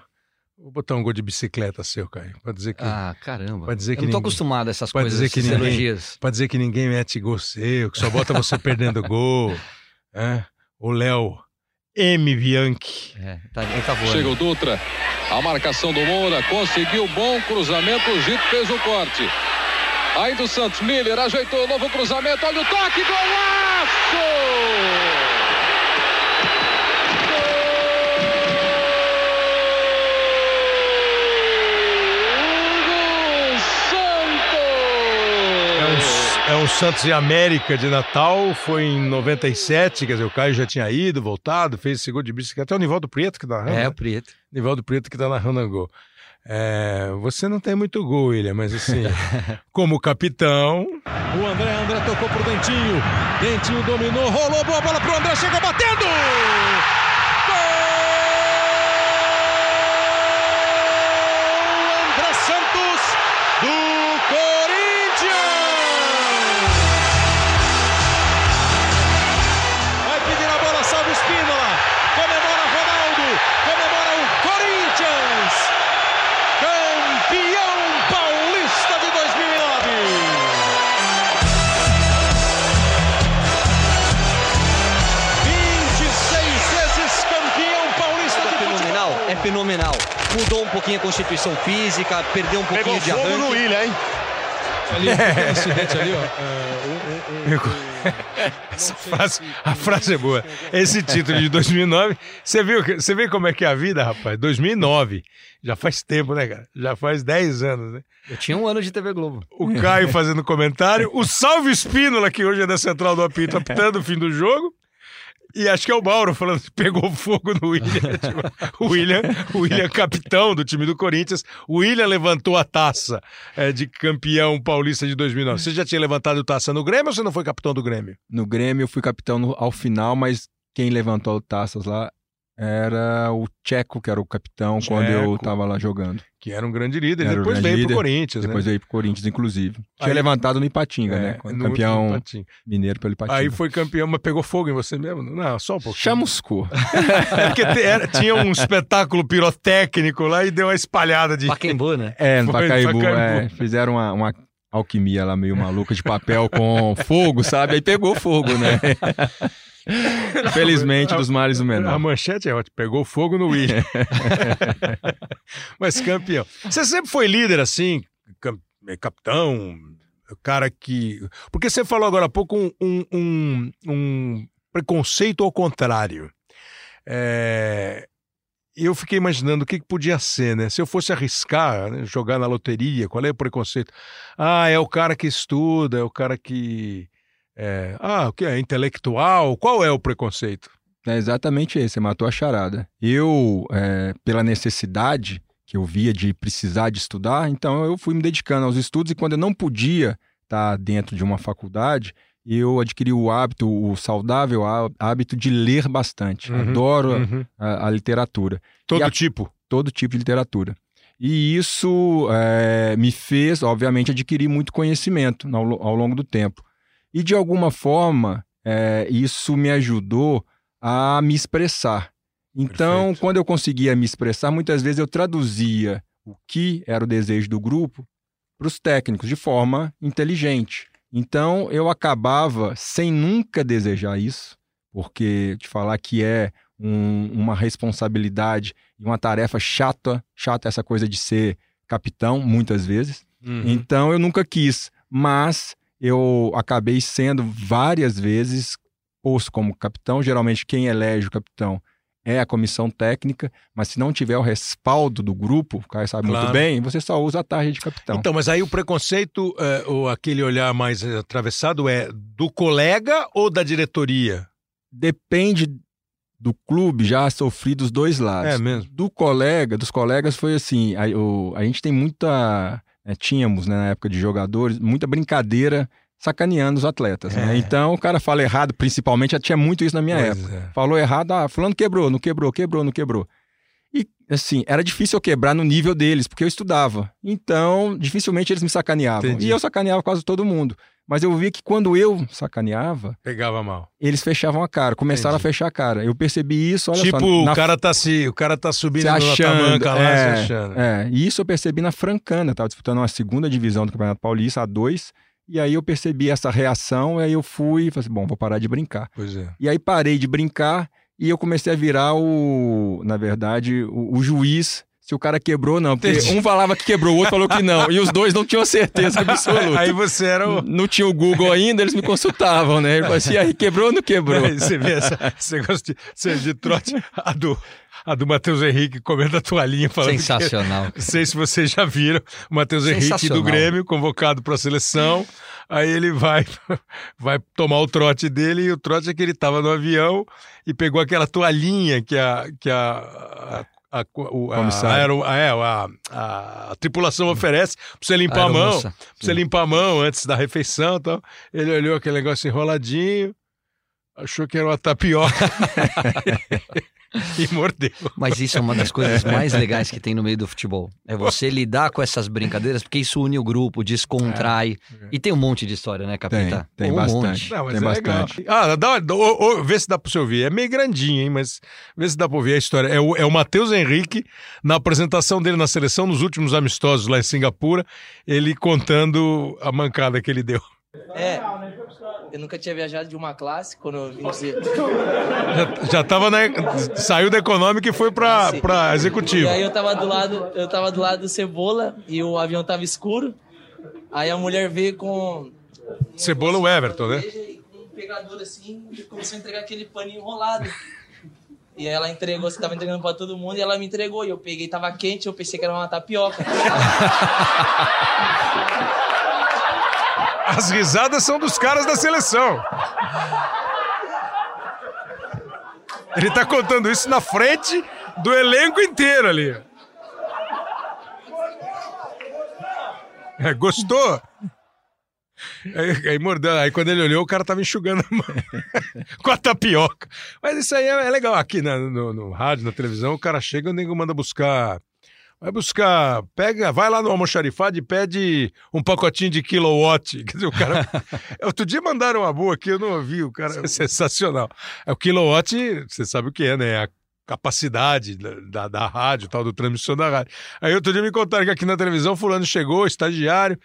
Vou botar um gol de bicicleta seu, Caio. Pra dizer que. Ah, caramba. Pra dizer que eu não tô ninguém, acostumado a essas coisas, dizer que ninguém, elogios. Pra dizer que ninguém mete gol seu, que só bota você perdendo gol. É? O Léo M. Bianchi. É, tá, ele tá voando. Chega o Dutra. A marcação do Moura. Conseguiu bom cruzamento. O Gito fez o corte. Aí do Santos. Miller ajeitou o novo cruzamento. Olha o toque. Golaço! É um Santos e América de Natal, foi em 97, quer dizer, o Caio já tinha ido, voltado, fez esse gol de bicicleta. É o Nivaldo Preto que tá narrando. É, né? o Preto. Nivaldo Preto que tá narrando o gol. É, você não tem muito gol, William, mas assim, como capitão. O André, André tocou pro Dentinho. Dentinho dominou, rolou, boa bola pro André, chegou batendo! Mudou um pouquinho a constituição física, perdeu um pouquinho Pegou de fogo arranque. no William, hein? Ali, aquele acidente ali, ó. é, um- um- um- um- Essa frase, se- a frase é boa. Esse título de 2009, você viu, você vê como é que é a vida, rapaz? 2009, já faz tempo, né, cara? Já faz 10 anos, né? Eu tinha um ano de TV Globo. O Caio fazendo comentário, o Salve Espínola, que hoje é da Central do Apito, apitando o fim do jogo. E acho que é o Mauro falando que pegou fogo no William. Tipo, o William, o William capitão do time do Corinthians. O William levantou a taça é, de campeão paulista de 2009. Você já tinha levantado taça no Grêmio ou você não foi capitão do Grêmio? No Grêmio eu fui capitão no- ao final, mas quem levantou taças lá era o Tcheco, que era o capitão quando eu Tcheco. tava lá jogando. Que era um grande líder. Era um depois grande veio pro líder. Corinthians, Depois né? veio pro Corinthians, inclusive. Tinha Aí- levantado no Ipatinga, É, né? no- Campeão no Patinho. mineiro pelo Ipatinga. Aí foi campeão, mas pegou fogo em você mesmo? Não, só um pouquinho. Chamuscou. É porque te- era- tinha um espetáculo pirotécnico lá e deu uma espalhada de. Paquembu, né? É, no Pacaembu. é, fizeram uma, uma alquimia lá meio maluca de papel com fogo, sabe? Aí pegou fogo, né? Felizmente, dos males o A menor. manchete é ótima, pegou fogo no William. Mas campeão. Você sempre foi líder assim, capitão, o cara que. Porque você falou agora há pouco um, um, um- um preconceito ao contrário. É, Eu fiquei imaginando o que, que podia ser, né? Se eu fosse arriscar, né, jogar na loteria, qual é o preconceito? Ah, é o cara que estuda, é o cara que. É, ah, o que é intelectual? Qual é o preconceito? É exatamente esse, você matou a charada. Eu, é, pela necessidade que eu via de precisar de estudar, então eu fui me dedicando aos estudos e quando eu não podia estar dentro de uma faculdade, eu adquiri o hábito, o saudável há- hábito de ler bastante. Uhum, Adoro Uhum. a, a literatura. Todo a- tipo. todo tipo de literatura. E isso é, me fez, obviamente, adquirir muito conhecimento ao, ao longo do tempo. E, de alguma forma, é, isso me ajudou a me expressar. Então, Perfeito. quando eu conseguia me expressar, muitas vezes eu traduzia o que era o desejo do grupo para os técnicos de forma inteligente. Então, eu acabava, sem nunca desejar isso, porque te falar que é um- uma responsabilidade e uma tarefa chata, chata essa coisa de ser capitão, muitas vezes. Uhum. Então eu nunca quis, mas eu acabei sendo várias vezes posto como capitão. Geralmente quem elege o capitão é a comissão técnica, mas se não tiver o respaldo do grupo, o cara sabe Claro. muito bem, você só usa a tarja de capitão. Então, mas aí o preconceito, é, ou aquele olhar mais atravessado, é do colega ou da diretoria? Depende do clube, já sofri dos dois lados. É mesmo? Do colega, dos colegas foi assim, a, o- a gente tem muita, né, tínhamos né, na época de jogadores, muita brincadeira sacaneando os atletas. né? É. Então o cara fala errado, principalmente, já tinha muito isso na minha Pois época. é. Falou errado, ah, fulano quebrou, não quebrou, quebrou, não quebrou. E, assim, era difícil eu quebrar no nível deles, porque eu estudava. Então, dificilmente eles me sacaneavam. Entendi. E eu sacaneava quase todo mundo. Mas eu via que quando eu sacaneava, Pegava mal. eles fechavam a cara, começaram Entendi. a fechar a cara. Eu percebi isso, olha tipo, só. o, na cara tá se, o cara tá subindo se na tamanca lá, é, se achando. É, e isso eu percebi na Francana, estava disputando uma segunda divisão do Campeonato Paulista, a dois, e aí eu percebi essa reação, e aí eu fui e falei assim, bom, vou parar de brincar. Pois é. E aí parei de brincar e eu comecei a virar o, na verdade, o, o juiz, se o cara quebrou ou não, porque Entendi. um falava que quebrou, o outro falou que não, e os dois não tinham certeza absoluta. Aí você era o. Não tinha o Google ainda, eles me consultavam, né? Ele falou assim, aí quebrou ou não quebrou? Aí Você vê essa, esse negócio de, de trote, a do, a do Matheus Henrique comendo a toalhinha falando que- Sensacional. Não sei se vocês já viram o Matheus Henrique do. Grêmio, convocado para a seleção. Aí ele vai, vai tomar o trote dele e o trote é que ele estava no avião e pegou aquela toalhinha que a. Que a, a a, o- a, aero- a- é, a- a- tripulação oferece pra você limpar a mão, pra você limpar a mão antes da refeição e tal. Ele olhou aquele negócio enroladinho, achou que era uma tapioca e mordeu. Mas isso é uma das coisas mais legais que tem no meio do futebol. É você lidar com essas brincadeiras, porque isso une o grupo, descontrai. E tem um monte de história, né, Tem, Capita? tem um bastante. monte. Não, mas Tem é bastante. legal. Ah, dá, dá- vê se dá pra você ouvir. É meio grandinho, hein? Mas vê se dá pra ouvir a história. É o, é o Matheus Henrique, na apresentação dele na seleção, nos últimos amistosos lá em Singapura, ele contando a mancada que ele deu. É, eu nunca tinha viajado de uma classe quando eu vim dizer. Já, já tava na, saiu da econômica e foi pra, Sim. pra E executiva. aí eu tava do lado, eu tava do lado do Cebola e o avião tava escuro. Aí a mulher veio com Cebola o Everton, né? e com um pegador assim e começou a entregar aquele paninho enrolado. E aí ela entregou, você tava entregando pra todo mundo e ela me entregou. E eu peguei, tava quente, eu pensei que era uma tapioca. As risadas são dos caras da seleção. Ele tá contando isso na frente do elenco inteiro ali. É, gostou? Aí, aí. Aí quando ele olhou, o cara tava enxugando a mão com a tapioca. Mas isso aí é, é legal. Aqui na- no, no rádio, na televisão, o cara chega e o nego manda buscar. Vai buscar, pega, vai lá no almoxarifado e pede um pacotinho de kilowatt. Quer dizer, o cara. Outro dia mandaram uma boa aqui, eu não ouvi, o cara é sensacional. É o kilowatt, você sabe o que é, né? A capacidade da, da, da rádio, tal, do transmissão da rádio. Aí outro dia me contaram que aqui na televisão, fulano chegou, estagiário,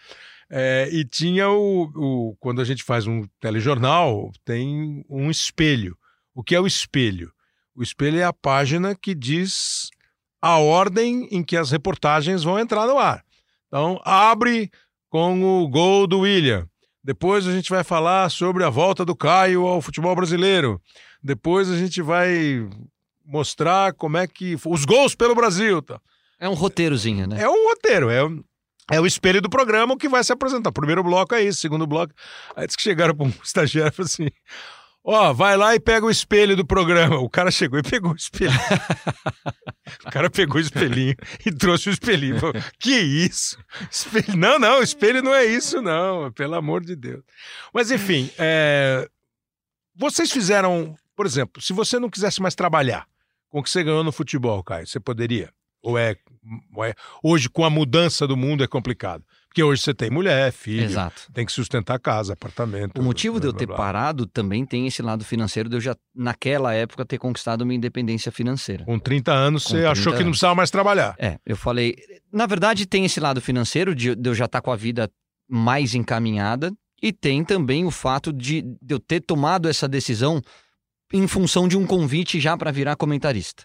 é, e tinha o, o. Quando a gente faz um telejornal, tem um espelho. O que é o espelho? O espelho é a página que diz a ordem em que as reportagens vão entrar no ar. Então, abre com o gol do William. Depois a gente vai falar sobre a volta do Caio ao futebol brasileiro. Depois a gente vai mostrar como é que. Os gols pelo Brasil. Tá? É um roteirozinho, né? É um roteiro, é, o- é o espelho do programa que vai se apresentar. Primeiro bloco é isso, segundo bloco. Aí disse que chegaram para um estagiário e falaram assim: Ó, vai lá e pega o espelho do programa. O cara chegou e pegou o espelho. o cara pegou o espelhinho e trouxe o espelhinho. Falou, que isso? Espelho... Não, não, espelho não é isso, não. Pelo amor de Deus. Mas enfim, é, vocês fizeram, por exemplo, se você não quisesse mais trabalhar com o que você ganhou no futebol, Caio, você poderia? Ou é, ou é- hoje com a mudança do mundo é complicado? Porque hoje você tem mulher, filho, Exato. tem que sustentar a casa, apartamento. O motivo de eu blá, ter blá, blá. parado também tem esse lado financeiro de eu já, naquela época, ter conquistado minha independência financeira. Com 30 anos, Com você 30 achou que não anos. precisava mais trabalhar. É, eu falei. Na verdade, tem esse lado financeiro de, de eu já estar com a vida mais encaminhada, e tem também o fato de, de eu ter tomado essa decisão em função de um convite já para virar comentarista.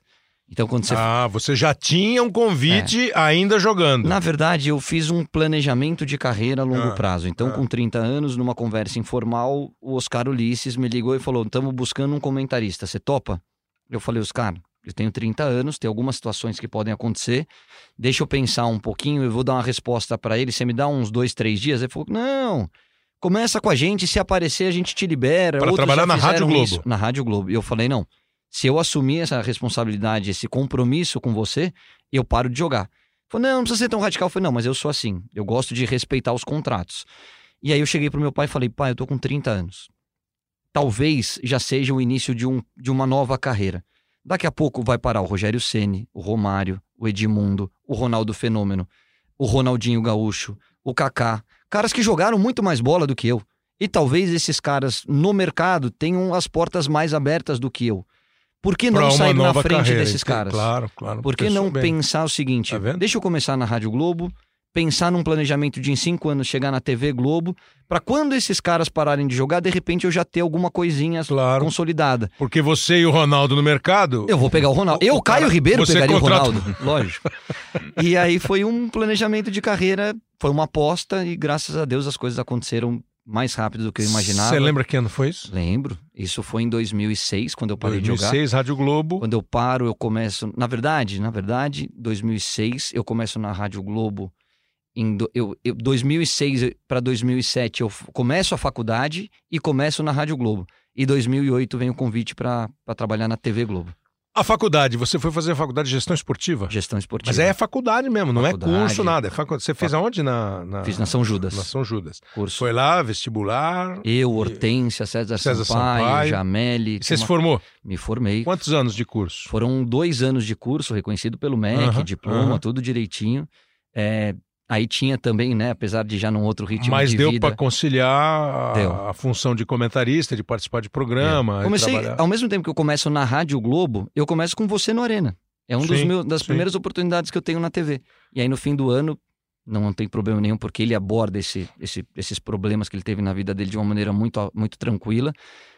Então, quando você. Ah, você já tinha um convite ainda jogando. Na verdade, eu fiz um planejamento de carreira a longo Ah, prazo. Então, ah. com 30 anos, numa conversa informal, o Oscar Ulisses me ligou e falou: estamos buscando um comentarista, você topa? Eu falei, Oscar, eu tenho 30 anos, tem algumas situações que podem acontecer, deixa eu pensar um pouquinho, eu vou dar uma resposta para ele, você me dá uns dois, três dias? Ele falou: não. Começa com a gente, se aparecer a gente te libera. Pra Outros trabalhar na Rádio Globo. isso. Na Rádio Globo. E eu falei, não, se eu assumir essa responsabilidade, esse compromisso com você, eu paro de jogar. Falei, não, não precisa ser tão radical. Eu falei, não, mas eu sou assim. Eu gosto de respeitar os contratos. E aí eu cheguei pro meu pai e falei, pai, eu tô com 30 anos. Talvez já seja o início de, um, de uma nova carreira. Daqui a pouco vai parar o Rogério Ceni, o Romário, o Edmundo, o Ronaldo Fenômeno, o Ronaldinho Gaúcho, o Kaká. Caras que jogaram muito mais bola do que eu. E talvez esses caras no mercado tenham as portas mais abertas do que eu. Por que não sair na frente carreira, desses caras? Claro, claro. Por que não bem. pensar o seguinte? Tá deixa eu começar na Rádio Globo, pensar num planejamento de em cinco anos chegar na TV Globo, para quando esses caras pararem de jogar, de repente eu já ter alguma coisinha Claro. consolidada. Porque você e o Ronaldo no mercado. Eu vou pegar o Ronaldo. Eu, o Caio cara- Ribeiro, pegaria contrata- o Ronaldo. Lógico. E aí foi um planejamento de carreira, foi uma aposta e graças a Deus as coisas aconteceram mais rápido do que eu imaginava. Você lembra que ano foi isso? Lembro. Isso foi em 2006, quando eu parei de jogar. 2006, Rádio Globo. Quando eu paro, eu começo. Na verdade, na verdade, 2006 eu começo na Rádio Globo. Em do- eu, eu, 2006 para 2007 eu começo a faculdade e começo na Rádio Globo. E 2008 vem o convite para trabalhar na TV Globo, A faculdade, você foi fazer a faculdade de gestão esportiva? gestão esportiva. Mas é faculdade mesmo, não Faculdade. é curso, nada. É facu... Você fez aonde? Na, na... Fiz na São Judas. Na São Judas. curso. Foi lá, vestibular. Eu, Hortência, César, César Sampaio, Sampaio. Jameli. Você se uma- formou? Me formei. Quantos anos de curso? Foram dois anos de curso, reconhecido pelo MEC, Aham, diploma, aham. tudo direitinho. É, aí tinha também, né, apesar de já num outro ritmo Mas de deu vida. para conciliar a, Deu. a função de comentarista, de participar de programa. e Comecei, ao mesmo tempo que eu começo na Rádio Globo, eu começo com você no Arena. É um meus, das sim. primeiras oportunidades que eu tenho na TV. E aí no fim do ano, não tem problema nenhum, porque ele aborda esse, esse, esses problemas que ele teve na vida dele de uma maneira muito, muito tranquila.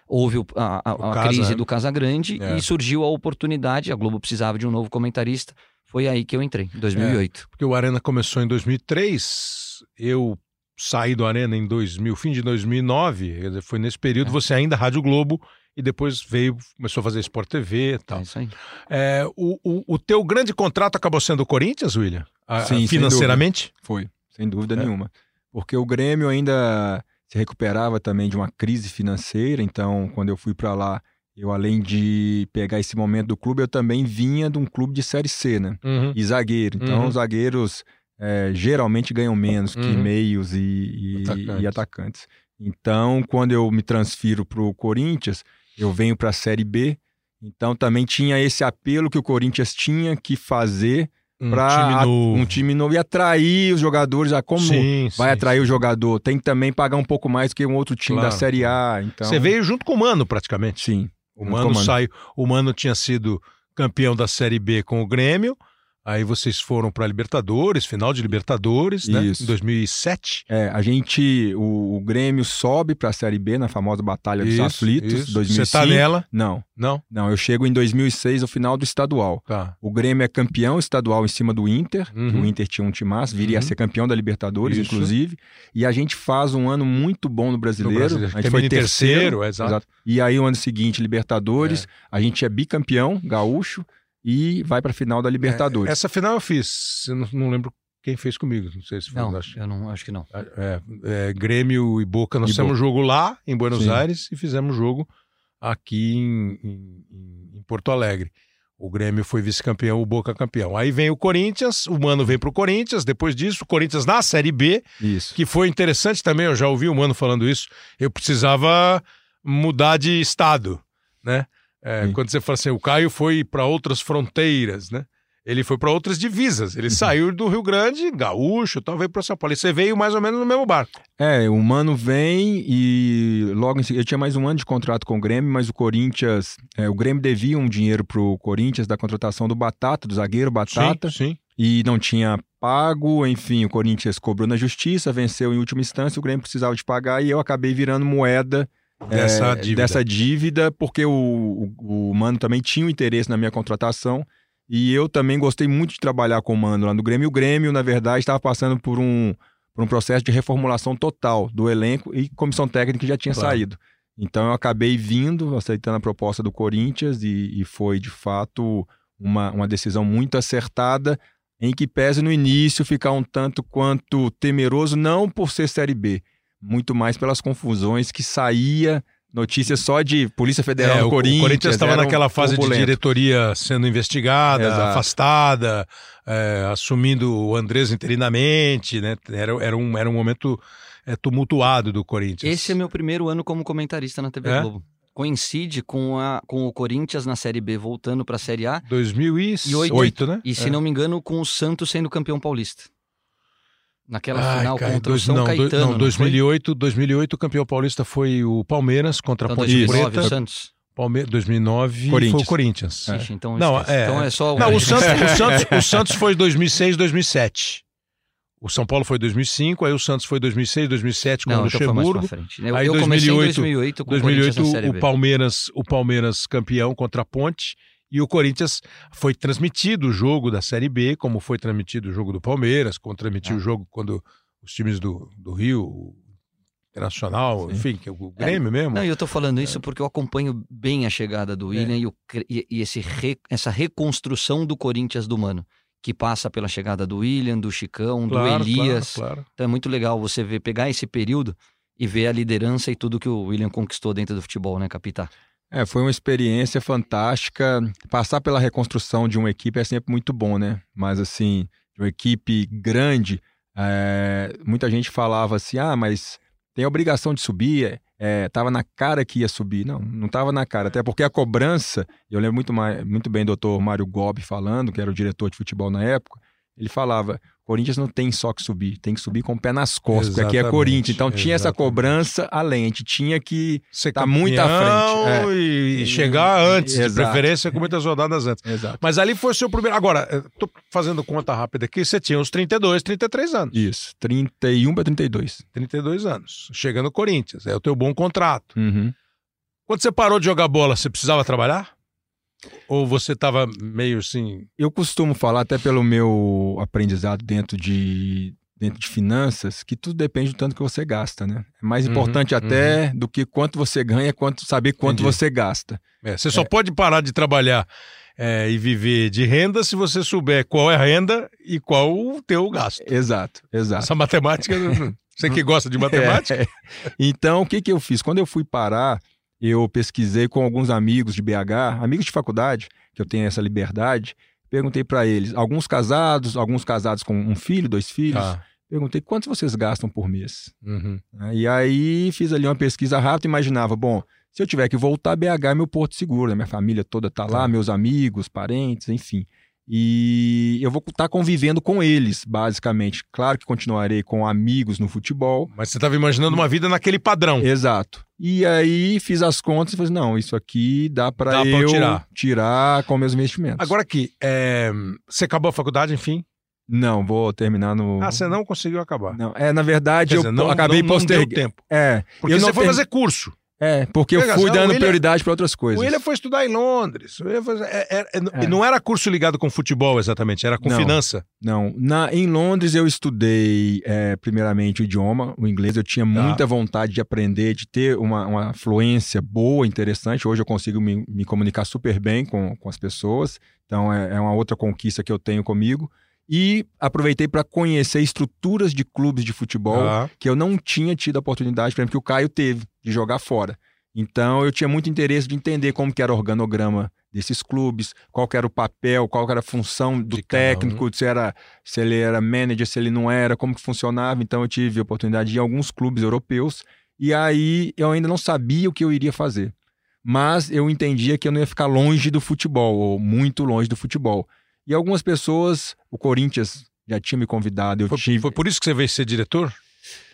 Houve a, a, a Casa, crise né? do Casagrande É. e surgiu a oportunidade. A Globo precisava de um novo comentarista. Foi aí que eu entrei, em 2008. Porque o Arena começou em 2003, eu saí do Arena em 2000, fim de 2009, quer dizer, foi nesse período, É. você ainda Rádio Globo, e depois veio, começou a fazer Sport TV e É, tal. isso aí. É, o, o, o teu grande contrato acabou sendo o Corinthians, William? A- Sim, sem financeiramente? Foi, sem dúvida É. nenhuma. Porque o Grêmio ainda se recuperava também de uma crise financeira, então quando eu fui para lá, eu além de pegar esse momento do clube, eu também vinha de um clube de Série C, né? Uhum. E zagueiro. Então Uhum. os zagueiros é, geralmente ganham menos que Uhum. meios e, e- Atacantes. e atacantes. Então quando eu me transfiro para o Corinthians, eu venho para a Série B, então também tinha esse apelo que o Corinthians tinha que fazer Um para time novo. um time novo e atrair os jogadores. A como Sim, vai sim, atrair o jogador? Tem que também pagar um pouco mais que um outro time Claro, da Série A. Então, Você veio junto com o Mano, praticamente. Sim. O Mano. saiu. O Mano tinha sido campeão da Série B com o Grêmio. Aí vocês foram para Libertadores, final de Libertadores, né? Isso. Em 2007. É, a gente, o, o Grêmio sobe para a Série B na famosa Batalha dos Isso, Aflitos, isso. 2005. Você tá nela? Não, Não? não, eu chego em 2006, no final do estadual. Tá. O Grêmio é campeão estadual em cima do Inter, Uhum. o Inter tinha um timaço, viria a Uhum. ser campeão da Libertadores, Isso. inclusive. E a gente faz um ano muito bom no brasileiro. brasileiro, A gente foi terceiro, terceiro, é, exato. E aí, o ano seguinte, Libertadores. A gente é bicampeão, gaúcho, e vai para a final da Libertadores. Essa final eu fiz. Eu não, não lembro quem fez comigo. Não sei se foi. Não, acho- eu não acho que não. É, é, Grêmio e Boca, nós E fizemos jogo lá em Buenos Sim. Aires e fizemos jogo aqui em, em- em Porto Alegre. O Grêmio foi vice-campeão, o Boca campeão. Aí vem o Corinthians, o Mano vem pro Corinthians, depois disso, o Corinthians na Série B, Isso. que foi interessante também, eu já ouvi o Mano falando isso, eu precisava mudar de estado, né? É, quando você fala assim, o Caio foi para outras fronteiras, né? Ele foi para outras divisas. Uhum. Ele saiu do Rio Grande, gaúcho, tal, veio para São Paulo. E você veio mais ou menos no mesmo barco. É, o Mano vem e logo em seguida. Eu tinha mais um ano de contrato com o Grêmio, mas o Corinthians. é, o Grêmio devia um dinheiro pro Corinthians da contratação do Batata, do zagueiro Batata, Sim, sim. e não tinha pago. Enfim, o Corinthians cobrou na justiça, venceu em última instância, o Grêmio precisava de pagar e eu acabei virando moeda. Dessa é, dívida. dessa dívida, porque o, o, o Mano também tinha um interesse na minha contratação. E eu também gostei muito de trabalhar com o Mano lá no Grêmio. E o Grêmio, na verdade, estava passando por um, por um processo de reformulação total do elenco e comissão técnica já tinha Claro. saído. Então eu acabei vindo, aceitando a proposta do Corinthians e, e foi, de fato, uma, uma decisão muito acertada, em que pese no início ficar um tanto quanto temeroso, não por ser Série B, muito mais pelas confusões que saía notícias só de Polícia Federal É, no o, Corinthians. o Corinthians estava naquela fase turbulento. de diretoria sendo investigada, Exato. afastada, é, assumindo o Andrés interinamente, né? Era, era, um, era um momento é, tumultuado do Corinthians. Esse é meu primeiro ano como comentarista na TV É? Globo. Coincide com, a, com o Corinthians na Série B voltando para a Série A 2008, né? e, se não me engano, com o Santos sendo campeão paulista. Naquela Ai, final cara, contra dois- o São não, Caetano. não, não 2008, 2008 o campeão paulista foi o Palmeiras contra a Então, Ponte 2009, Preta. o Santos. Palme... 2009 foi o Corinthians. Corinthians. Ixi, então, Não, é- então é só Não, o Santos, o, Santos, o Santos foi 2006, 2007. O São Paulo foi 2005, aí o Santos foi 2006, 2007 com o Não, então pra Luxemburgo. Eu, Aí eu comecei em 2008, 2008 com o Corinthians 2008 na Série o. Palmeiras, o Palmeiras campeão contra a Ponte e o Corinthians foi transmitido o jogo da Série B, como foi transmitido o jogo do Palmeiras, como transmitiu É. o jogo quando os times do, do Rio, o Internacional, Sim. enfim, é o Grêmio mesmo. Não, eu tô falando isso porque eu acompanho bem a chegada do William e, o e- esse re- essa reconstrução do Corinthians do Mano, que passa pela chegada do William, do Chicão, Claro, do Elias. Claro, claro. Então é muito legal você ver, pegar esse período e ver a liderança e tudo que o William conquistou dentro do futebol, né, Capitã? É, foi uma experiência fantástica. Passar pela reconstrução de uma equipe é sempre muito bom, né? Mas assim, uma equipe grande, é, muita gente falava assim: ah, mas tem a obrigação de subir, é, tava na cara que ia subir. Não, não tava na cara, até porque a cobrança, eu lembro muito, mais, muito bem do doutor Mário Gobi falando, que era o diretor de futebol na época, ele falava: Corinthians não tem só que subir, tem que subir com o pé nas costas, porque aqui é Exatamente, Corinthians. Então tinha essa exatamente. cobrança além, a gente tinha que. Ser Tá muito à frente, é. E, e chegar antes, de Exato. preferência com muitas rodadas antes. Exato. Mas ali foi o seu primeiro. Agora, tô fazendo conta rápida aqui, você tinha uns 32, 33 anos. Isso, 31 para 32. 32 anos. Chega no Corinthians, é o teu bom contrato. Uhum. Quando você parou de jogar bola, você precisava trabalhar? Ou você tava meio assim. Eu costumo falar, até pelo meu aprendizado dentro de, dentro de finanças, que tudo depende do tanto que você gasta, né? É mais Uhum, importante até do que quanto você ganha, quanto saber quanto Entendi. você gasta. é, você só pode parar de trabalhar é, e viver de renda se você souber qual é a renda e qual o teu gasto. Exato, exato. Essa matemática. você que gosta de matemática. É. Então, o que, que eu fiz? Quando eu fui parar, eu pesquisei com alguns amigos de BH, amigos de faculdade, que eu tenho essa liberdade. Perguntei para eles, alguns casados, alguns casados com um filho, dois filhos. Tá. Perguntei quantos vocês gastam por mês. Uhum. né? E aí fiz ali uma pesquisa rápida e imaginava, bom, se eu tiver que voltar, BH é meu porto seguro, né? minha família toda tá lá, Tá. meus amigos, parentes, enfim. E eu vou estar convivendo com eles, basicamente. Claro que continuarei com amigos no futebol, Mas você estava imaginando uma vida naquele padrão. Exato. E aí fiz as contas e falei, não, isso aqui dá para eu eu tirar. tirar com meus investimentos. Agora aqui, é, você acabou a faculdade, enfim? Não, vou terminar no... Ah, você não conseguiu acabar. Não, é, na verdade, Quer eu dizer, não, acabei postergando. tempo. É, Porque eu você não foi ter- fazer curso. É, porque eu fui o dando William- prioridade para outras O coisas. William foi estudar em Londres. O foi- é- é- é- É. Não era curso ligado com futebol exatamente, era com Não. finança. Não, na, em Londres eu estudei primeiramente o idioma, o inglês. Eu tinha muita vontade de aprender, de ter uma, uma fluência boa, interessante. Hoje eu consigo me, me comunicar super bem com, com as pessoas. Então é uma outra conquista que eu tenho comigo. E aproveitei para conhecer estruturas de clubes de futebol Tá. que eu não tinha tido a oportunidade, por exemplo, que o Caio teve de jogar fora. Então eu tinha muito interesse de entender como que era o organograma desses clubes, qual era o papel, qual era a função do De um. técnico, se era se ele era manager, se ele não era, como que funcionava. Então eu tive a oportunidade de ir em alguns clubes europeus e aí eu ainda não sabia o que eu iria fazer. Mas eu entendia que eu não ia ficar longe do futebol, ou muito longe do futebol. E algumas pessoas, o Corinthians já tinha me convidado, eu Foi, tive foi por isso que você veio ser diretor?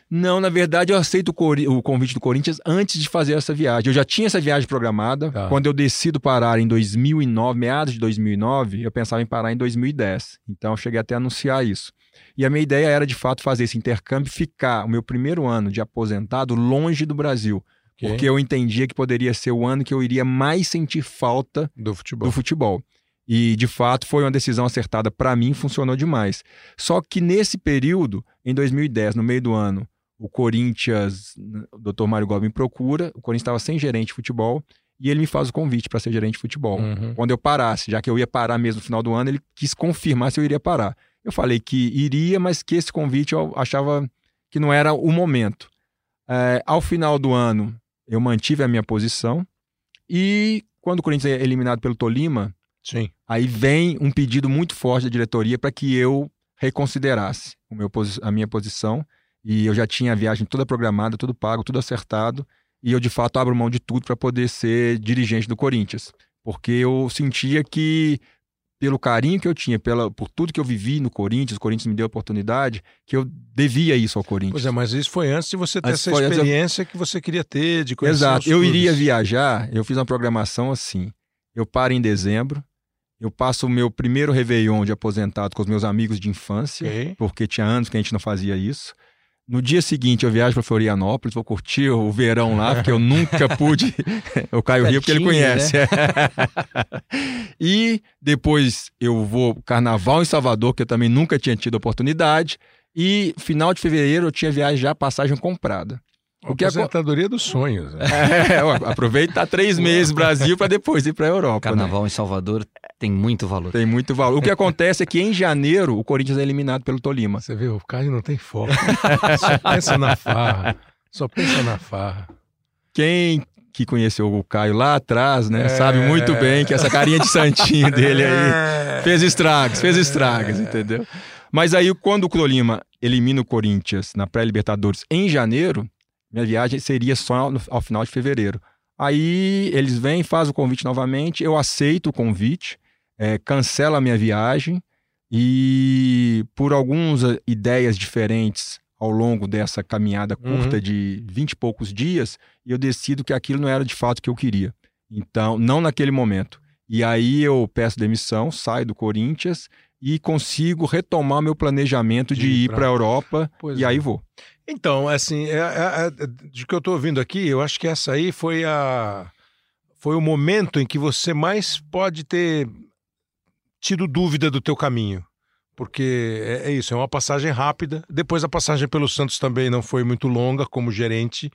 não, na verdade, eu aceito o, o convite do Corinthians antes de fazer essa viagem. Eu já tinha essa viagem programada. Tá. Quando eu decido parar em 2009, meados de 2009, eu pensava em parar em 2010. Então, eu cheguei até a anunciar isso. E a minha ideia era, de fato, fazer esse intercâmbio e ficar o meu primeiro ano de aposentado longe do Brasil. Ok. Porque eu entendia que poderia ser o ano que eu iria mais sentir falta Do futebol. do futebol. E, de fato, foi uma decisão acertada para mim, funcionou demais. Só que nesse período, em 2010, no meio do ano, o Corinthians, o Dr. Mário Gomes me procura, o Corinthians estava sem gerente de futebol, e ele me faz o convite para ser gerente de futebol. Uhum. Quando eu parasse, já que eu ia parar mesmo no final do ano, ele quis confirmar se eu iria parar. Eu falei que iria, mas que esse convite eu achava que não era o momento. É, ao final do ano, eu mantive a minha posição, e quando o Corinthians é eliminado pelo Tolima, Sim. Aí vem um pedido muito forte da diretoria para que eu reconsiderasse o meu a minha posição. E eu já tinha a viagem toda programada, tudo pago, tudo acertado. E eu, de fato, abro mão de tudo para poder ser dirigente do Corinthians. Porque eu sentia que, pelo carinho que eu tinha, pela, por tudo que eu vivi no Corinthians, o Corinthians me deu a oportunidade, que eu devia isso ao Corinthians. Pois é, mas isso foi antes de você ter Antes essa antes eu- experiência que você queria ter, de conhecer Exato. Eu clubes. iria viajar, eu fiz uma programação assim. Eu paro em dezembro, eu passo o meu primeiro Réveillon de aposentado com os meus amigos de infância, Ok. porque tinha anos que a gente não fazia isso. No dia seguinte eu viajo para Florianópolis, vou curtir o verão lá, porque eu nunca pude. o Caio Rio, porque ele Pertinho, conhece. e depois eu vou carnaval em Salvador, que eu também nunca tinha tido oportunidade. E final de fevereiro eu tinha viagem já, passagem comprada. O que Aposentadoria dos sonhos. né? é, aproveitar três meses Brasil para depois ir para a Europa. né? Carnaval em Salvador tem muito valor. Tem muito valor. O que acontece é que em janeiro o Corinthians é eliminado pelo Tolima. Você vê, o Caio não tem foco. Só pensa na farra. Só pensa na farra. Quem que conheceu o Caio lá atrás, né, É. sabe muito bem que essa carinha de santinho dele aí fez estragos, fez estragos, entendeu? Mas aí quando o Tolima elimina o Corinthians na pré-Libertadores em janeiro, minha viagem seria só no- ao final de fevereiro. Aí eles vêm, fazem o convite novamente, eu aceito o convite, é, cancelo a minha viagem E por algumas ideias diferentes ao longo dessa caminhada curta Uhum. de 20 e poucos dias, eu decido que aquilo não era de fato o que eu queria. Então, não naquele momento. E aí eu peço demissão, saio do Corinthians e consigo retomar meu planejamento de, De ir para a Europa Pois e é. aí vou. Então, assim, é, é- é- de que eu estou ouvindo aqui, eu acho que essa aí foi a foi o momento em que você mais pode ter tido dúvida do teu caminho. Porque é, é isso, é uma passagem rápida. Depois a passagem pelo Santos também não foi muito longa como gerente.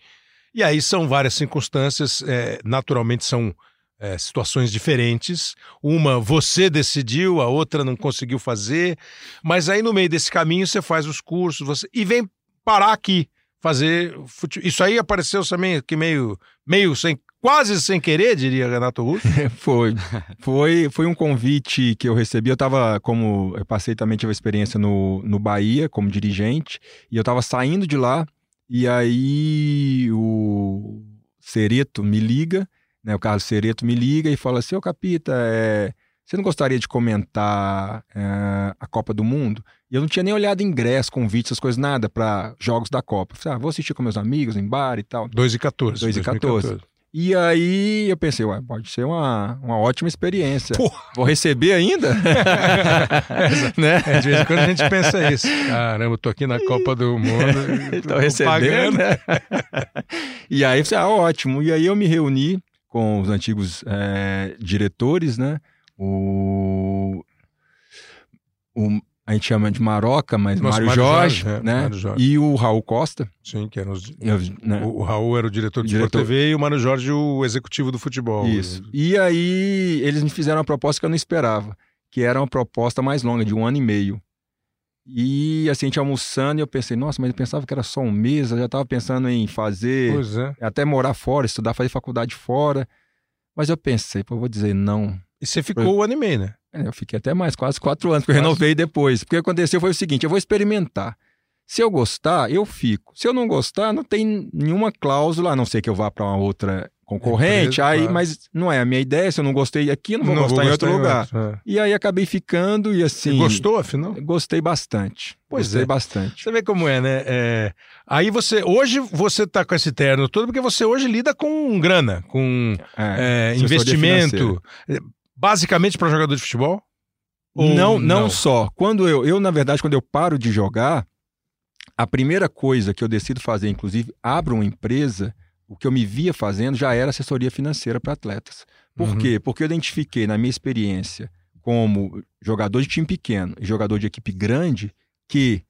E aí são várias circunstâncias, é, naturalmente são é, situações diferentes. Uma você decidiu, a outra não conseguiu fazer. Mas aí no meio desse caminho você faz os cursos você... e vem parar aqui, fazer. Isso aí apareceu também que meio, meio sem, quase sem querer, diria Renato Russo. Foi. Foi, foi um convite que eu recebi. Eu tava, como eu passei também, tive uma experiência no, no Bahia como dirigente, e eu tava saindo de lá, e aí o Cereto me liga, né? O Carlos Cereto me liga e fala assim: Ô Capita, é, você não gostaria de comentar é, a Copa do Mundo? E eu não tinha nem olhado ingresso, convite, essas coisas, nada para jogos da Copa. Eu falei, ah, vou assistir com meus amigos em bar e tal. 2 e 14. 2 e 14. E aí eu pensei, ué, pode ser uma, uma ótima experiência. Porra. Vou receber ainda? né? É, de vez em quando a gente pensa isso. Caramba, eu tô aqui na Copa do Mundo. Tô recebendo. pagando. e aí eu falei, ah, ótimo. E aí eu me reuni com os antigos é, diretores, né? O, o- a gente chama de Maroca, mas Nossa, Mário, Mário Jorge, Jorge, é, né? Mário Jorge. E o Raul Costa. Sim, que eram os... Eu, né? O, o Raul era o diretor de Diretor. Sport TV e o Mano Jorge o executivo do futebol. Isso. E aí eles me fizeram uma proposta que eu não esperava, que era uma proposta mais longa, de um ano e meio. E assim, a gente almoçando, e eu pensei, nossa, mas eu pensava que era só um mês, eu já estava pensando em fazer, Pois é. até morar fora, estudar, fazer faculdade fora. Mas eu pensei, pô, eu vou dizer não. E você ficou o ano e meio, né? É, Eu fiquei até mais, quase quatro anos, porque eu renovei depois. Porque o que aconteceu foi o seguinte: eu vou experimentar. Se eu gostar, eu fico. Se eu não gostar, não tem nenhuma cláusula, a não ser que eu vá para uma outra concorrente. Empresa, aí, claro. mas não é a minha ideia. Se eu não gostei aqui, eu não vou gostar em outro lugar. é. E aí acabei ficando e assim. E gostou, afinal? Gostei bastante. Pois gostei é. bastante. Você vê como é, né? É, Aí você. Hoje você tá com esse terno todo, porque você hoje lida com grana, com É, é, investimento. Basicamente para jogador de futebol? Ou Não, não, só. Quando eu, eu, na verdade, quando eu paro de jogar, a primeira coisa que eu decido fazer, inclusive, abro uma empresa, o que eu me via fazendo já era assessoria financeira para atletas. Por Uhum. quê? Porque eu identifiquei na minha experiência como jogador de time pequeno e jogador de equipe grande que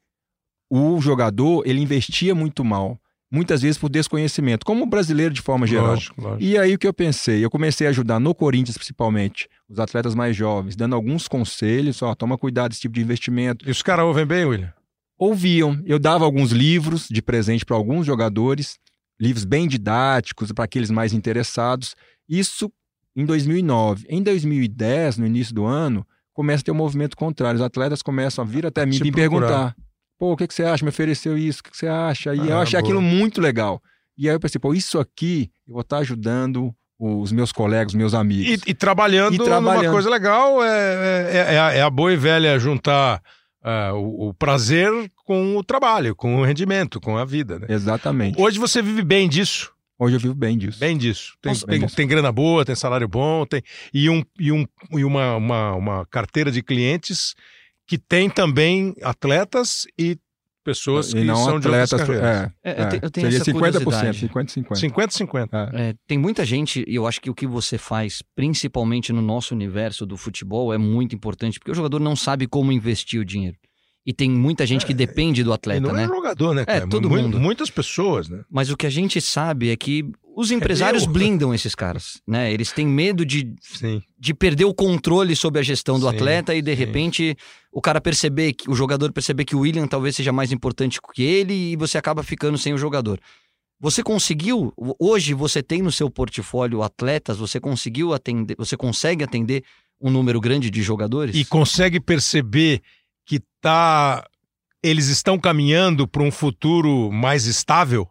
o jogador ele investia muito mal, muitas vezes por desconhecimento, como o brasileiro de forma geral. Lógico, lógico. E aí o que eu pensei? Eu comecei a ajudar no Corinthians, principalmente, os atletas mais jovens, dando alguns conselhos, ó, toma cuidado desse tipo de investimento. E os caras ouvem bem, William? Ouviam, eu dava alguns livros de presente para alguns jogadores, livros bem didáticos para aqueles mais interessados. Isso em 2009. Em 2010, no início do ano, começa a ter um movimento contrário. Os atletas começam a vir até mim e me procurar. perguntar: pô, o que, que você acha? Me ofereceu isso, o que, que você acha? E Ah, eu achei boa. aquilo muito legal. E aí eu pensei: pô, isso aqui eu vou estar ajudando os meus colegas, os meus amigos. E, e trabalhando, E trabalhando. numa coisa legal, é, é, é a, é a boa e velha juntar ah, o, o prazer com o trabalho, com o rendimento, com a vida. Né? Exatamente. Hoje você vive bem disso. Hoje eu vivo bem disso. Bem disso. Tem, Nossa, tem, bem disso. tem grana boa, tem salário bom, tem e, um, e, um, e uma, uma, uma carteira de clientes que tem também atletas e pessoas que e não são de atletas. outras carreiras. É, É, eu é. te- eu tenho Seria essa 50%, curiosidade. 50-50. 50-50. É. É, tem muita gente, e eu acho que o que você faz, principalmente no nosso universo do futebol, é muito importante, porque o jogador não sabe como investir o dinheiro. E tem muita gente que depende do atleta, não né? é jogador, né, cara? todo Mu- mundo. Muitas pessoas, né? Mas o que a gente sabe é que os empresários meu. blindam esses caras, né? Eles têm medo de, Sim. de perder o controle sobre a gestão do Sim, atleta e de sim. repente o cara perceber que o jogador perceber que o William talvez seja mais importante que ele e você acaba ficando sem o jogador. Você conseguiu, hoje você tem no seu portfólio atletas, você conseguiu atender, você consegue atender um número grande de jogadores? E consegue perceber que tá eles estão caminhando para um futuro mais estável?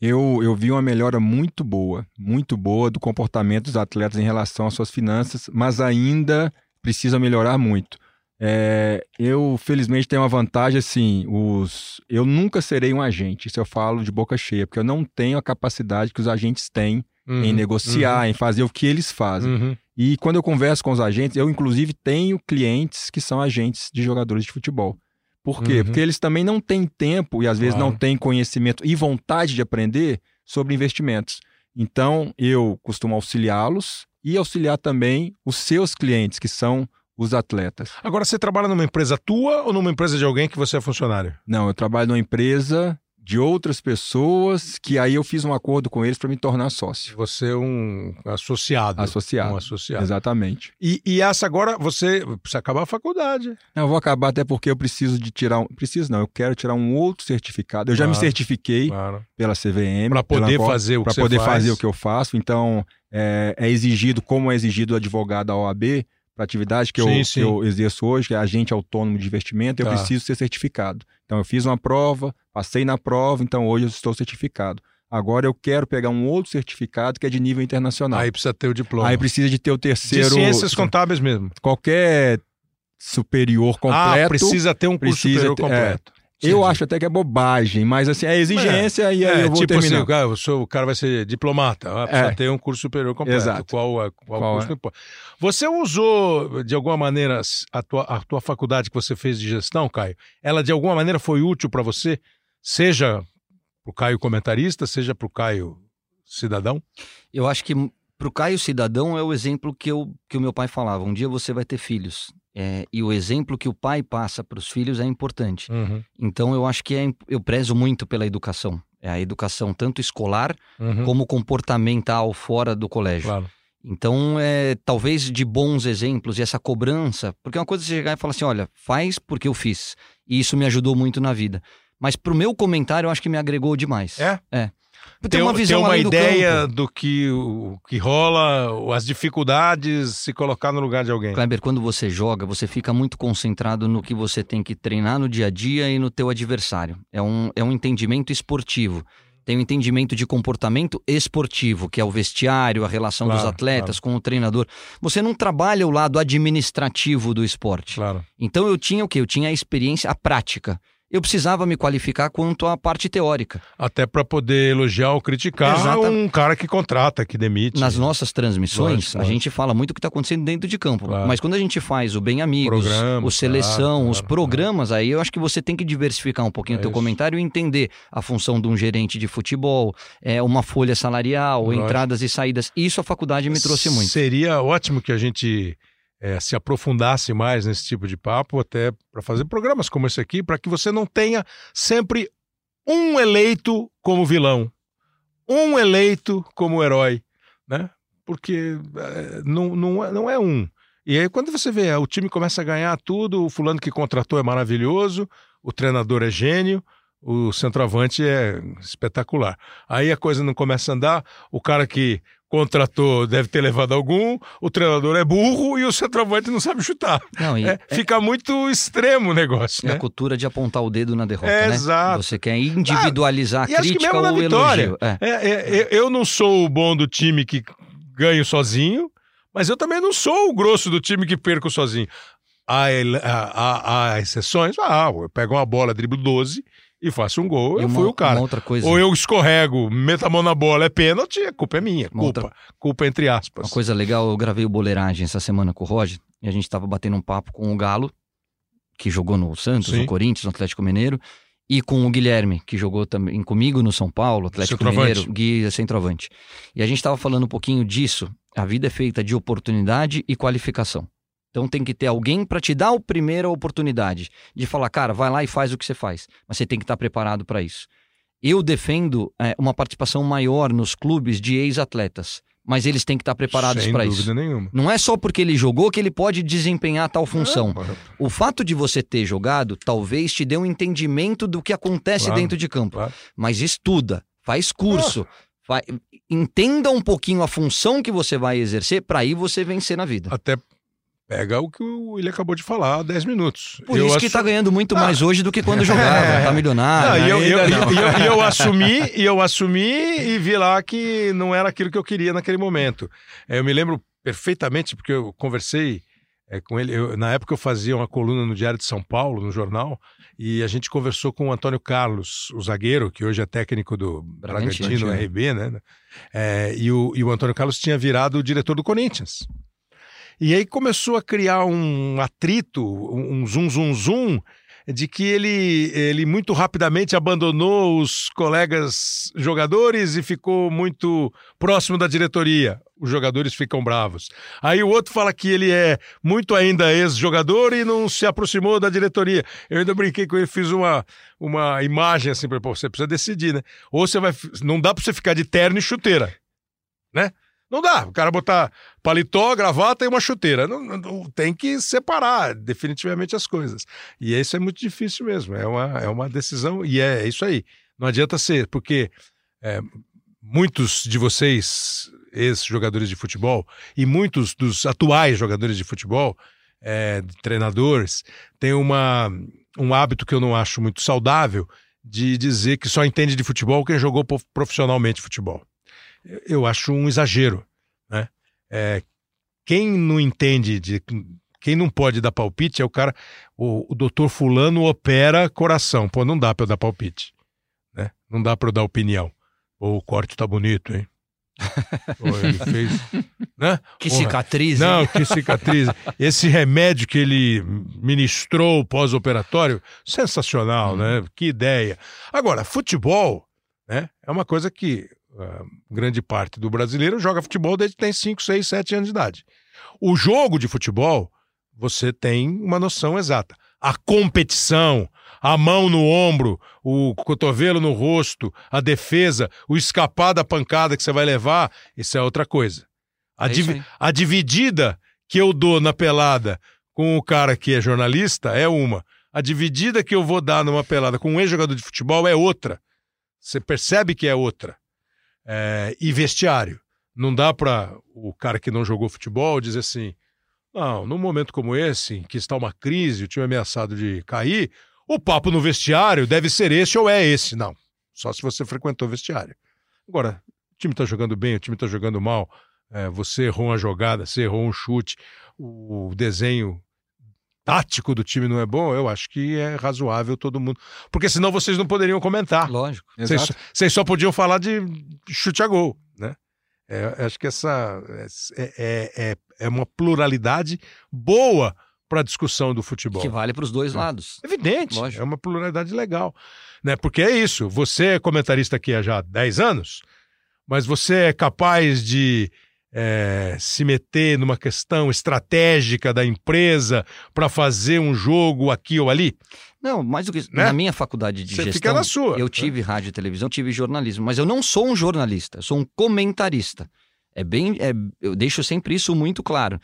Eu, eu vi uma melhora muito boa, muito boa do comportamento dos atletas em relação às suas finanças, mas ainda precisa melhorar muito. É, eu, felizmente, tenho uma vantagem assim: os, eu nunca serei um agente, isso eu falo de boca cheia, porque eu não tenho a capacidade que os agentes têm Uhum, em negociar, em fazer o que eles fazem. uhum. E quando eu converso com os agentes, eu inclusive tenho clientes que são agentes de jogadores de futebol. Por quê? Uhum. Porque eles também não têm tempo e às vezes Claro. não têm conhecimento e vontade de aprender sobre investimentos. Então, eu costumo auxiliá-los e auxiliar também os seus clientes, que são os atletas. Agora, você trabalha numa empresa tua ou numa empresa de alguém que você é funcionário? Não, eu trabalho numa empresa de outras pessoas que aí eu fiz um acordo com eles para me tornar sócio. Você é um associado. Associado. Um associado. Exatamente. E, e essa agora, você precisa acabar a faculdade. Não, eu vou acabar até porque eu preciso de tirar um. Preciso não, eu quero tirar um outro certificado. Eu já me Claro. certifiquei Claro. pela CVM. Para poder pela fazer o que Para poder faz. fazer o que eu faço. Então, é, é exigido, como é exigido o advogado da OAB, para a atividade que eu, Sim, que sim. eu exerço hoje, que é agente autônomo de investimento, eu Tá. preciso ser certificado. Então, eu fiz uma prova, passei na prova, então hoje eu estou certificado. Agora eu quero pegar um outro certificado que é de nível internacional. Aí precisa ter o diploma. Aí precisa de ter o de terceiro. ciências contábeis mesmo. Qualquer superior completo. Ah, precisa ter um curso superior ter- completo. Eu acho até que é bobagem, mas assim, é exigência e aí É, eu vou tipo terminar. assim, o cara, o seu- o cara vai ser diplomata, precisa É. ter um curso superior completo. Exato. Qual, é- qual, Qual curso é? Você usou, de alguma maneira, a tua, a tua faculdade que você fez de gestão, Caio? Ela, de alguma maneira, foi útil para você? Seja para o Caio comentarista, seja para o Caio cidadão? Eu acho que para o Caio Cidadão é o exemplo que, eu, que o meu pai falava. Um dia você vai ter filhos. É, e o exemplo que o pai passa para os filhos é importante. Então eu acho que é, eu prezo muito pela educação. É a educação tanto escolar Uhum. como comportamental fora do colégio. Claro. Então, é, talvez de bons exemplos e essa cobrança, porque é uma coisa você chegar e falar assim, olha, faz porque eu fiz. E isso me ajudou muito na vida. Mas pro meu comentário, eu acho que me agregou demais. É? É. Ter Ter uma visão ter uma do ideia campo. do que, o que rola, as dificuldades, se colocar no lugar de alguém. Kleber, quando você joga, você fica muito concentrado no que você tem que treinar no dia a dia e no teu adversário. É um, é um entendimento esportivo. Tem um entendimento de comportamento esportivo, que é o vestiário, a relação dos Claro, atletas com o treinador. Você não trabalha o lado administrativo do esporte. Claro. Então eu tinha o quê? Eu tinha a experiência, a prática. Eu precisava me qualificar quanto à parte teórica. Até para poder elogiar ou criticar Exata- um cara que contrata, que demite. Nas nossas transmissões, Lógico, a gente fala muito o que está acontecendo dentro de campo. Claro. Mas quando a gente faz o Bem Amigos, o Seleção, claro, os claro, programas, aí eu acho que você tem que diversificar um pouquinho É o teu isso. comentário e entender a função de um gerente de futebol, é, uma folha salarial, Lógico. entradas e saídas. Isso a faculdade me trouxe muito. Seria ótimo que a gente eh, se aprofundasse mais nesse tipo de papo, até para fazer programas como esse aqui, para que você não tenha sempre um eleito como vilão, um eleito como herói, né? Porque eh, não, não, é, não é um. E aí, quando você vê, o time começa a ganhar tudo, o fulano que contratou é maravilhoso, o treinador é gênio, o centroavante é espetacular. Aí a coisa não começa a andar, o cara que contratou deve ter levado algum, o treinador é burro e o centroavante não sabe chutar. Não, e É, fica muito extremo o negócio, é a né? cultura de apontar o dedo na derrota, É, né? exato. Você quer individualizar e a acho que crítica ou o vitória. elogio. É. É, é, é, eu não sou o bom do time que ganho sozinho, mas eu também não sou o grosso do time que perco sozinho. Há, há- há- há exceções. Ah, eu pego uma bola, driblo 12 e faço um gol, E eu uma- fui o cara. Uma outra coisa, Ou eu escorrego, meto a mão na bola, é pênalti, a culpa é minha. Uma Culpa. outra- Culpa entre aspas. Uma coisa legal, eu gravei o Boleiragem essa semana com o Roger e a gente tava batendo um papo com o Galo, que jogou no Santos, Sim. no Corinthians, no Atlético Mineiro, e com o Guilherme, que jogou também comigo no São Paulo, Atlético. Mineiro, Gui é centroavante. E a gente tava falando um pouquinho disso. A vida é feita de oportunidade e qualificação. Então tem que ter alguém para te dar a primeira oportunidade de falar, cara, vai lá e faz o que você faz. Mas você tem que estar preparado para isso. Eu defendo é, uma participação maior nos clubes de ex-atletas, mas eles têm que estar preparados Sem para dúvida isso. nenhuma. Não é só porque ele jogou que ele pode desempenhar tal função. Ah, O fato de você ter jogado talvez te dê um entendimento do que acontece Claro, dentro de campo. claro. Mas estuda, faz curso, vai- entenda um pouquinho a função que você vai exercer para aí você vencer na vida. Até pega o que ele acabou de falar há 10 minutos. Por Eu isso que assu- tá ganhando muito mais hoje do que quando jogava, tá milionário. Não, e eu, eu, não. e eu- assumi, e eu assumi e vi lá que não era aquilo que eu queria naquele momento. É, eu me lembro perfeitamente, porque eu conversei é, com ele. Eu, na época eu fazia uma coluna no Diário de São Paulo, no jornal, e a gente conversou com o Antônio Carlos, o zagueiro, que hoje é técnico do Bragantino, Bragantino. RB, né? É, e, o, e o Antônio Carlos tinha virado o diretor do Corinthians. E aí começou a criar um atrito, um zum zum zum, de que ele, ele muito rapidamente abandonou os colegas jogadores e ficou muito próximo da diretoria. Os jogadores ficam bravos. Aí o outro fala que ele é muito ainda ex-jogador e não se aproximou da diretoria. Eu ainda brinquei com ele, fiz uma, uma imagem assim, para você precisa decidir, né? Ou você vai. Não dá para você ficar de terno e chuteira, né? Não dá. O cara botar paletó, gravata e uma chuteira. Não, não- tem que separar definitivamente as coisas. E isso é muito difícil mesmo. É uma, é uma decisão e é isso aí. Não adianta ser, porque é, muitos de vocês, ex-jogadores de futebol, e muitos dos atuais jogadores de futebol, é, treinadores, têm uma, um hábito que eu não acho muito saudável de dizer que só entende de futebol quem jogou prof- profissionalmente futebol eu acho um exagero, né? É, quem não entende de quem não pode dar palpite é o cara, o, o doutor fulano opera coração, pô, não dá para eu dar palpite, né? Não dá para eu dar opinião. Pô, o corte tá bonito, hein? Ele fez, né? Que Porra. cicatriz. hein? Não, que cicatriz. Esse remédio que ele ministrou pós-operatório, sensacional, né? Que ideia. Agora, futebol, né? É uma coisa que grande parte do brasileiro joga futebol desde que tem 5, 6, 7 anos de idade. O jogo de futebol, você tem uma noção exata. A competição, a mão no ombro, o cotovelo no rosto, a defesa, o escapar da pancada que você vai levar, isso é outra coisa. A, É aí. a dividida que eu dou na pelada com o cara que é jornalista é uma. A dividida que eu vou dar numa pelada com um ex-jogador de futebol é outra. Você percebe que é outra. É, e vestiário. Não dá para o cara que não jogou futebol dizer assim: não, num momento como esse, em que está uma crise, o time ameaçado de cair, o papo no vestiário deve ser esse ou é esse. Não. Só se você frequentou o vestiário. Agora, o time está jogando bem, o time está jogando mal, é, você errou uma jogada, você errou um chute, o desenho tático do time não é bom, eu acho que é razoável todo mundo. Porque senão vocês não poderiam comentar. Lógico. Vocês, Exato. vocês só podiam falar de chute a gol, né? É, acho que essa é, é, é, é uma pluralidade boa para a discussão do futebol. Que vale para os dois lados. Evidente, Lógico. é uma pluralidade legal. Né? Porque é isso, você é comentarista aqui há já 10 anos, mas você é capaz de é, se meter numa questão estratégica da empresa para fazer um jogo aqui ou ali? Não, mais do que isso. Né? Na minha faculdade de Você gestão, fica na sua. eu tive rádio e televisão, tive jornalismo, mas eu não sou um jornalista, eu sou um comentarista. É bem, é- eu deixo sempre isso muito claro.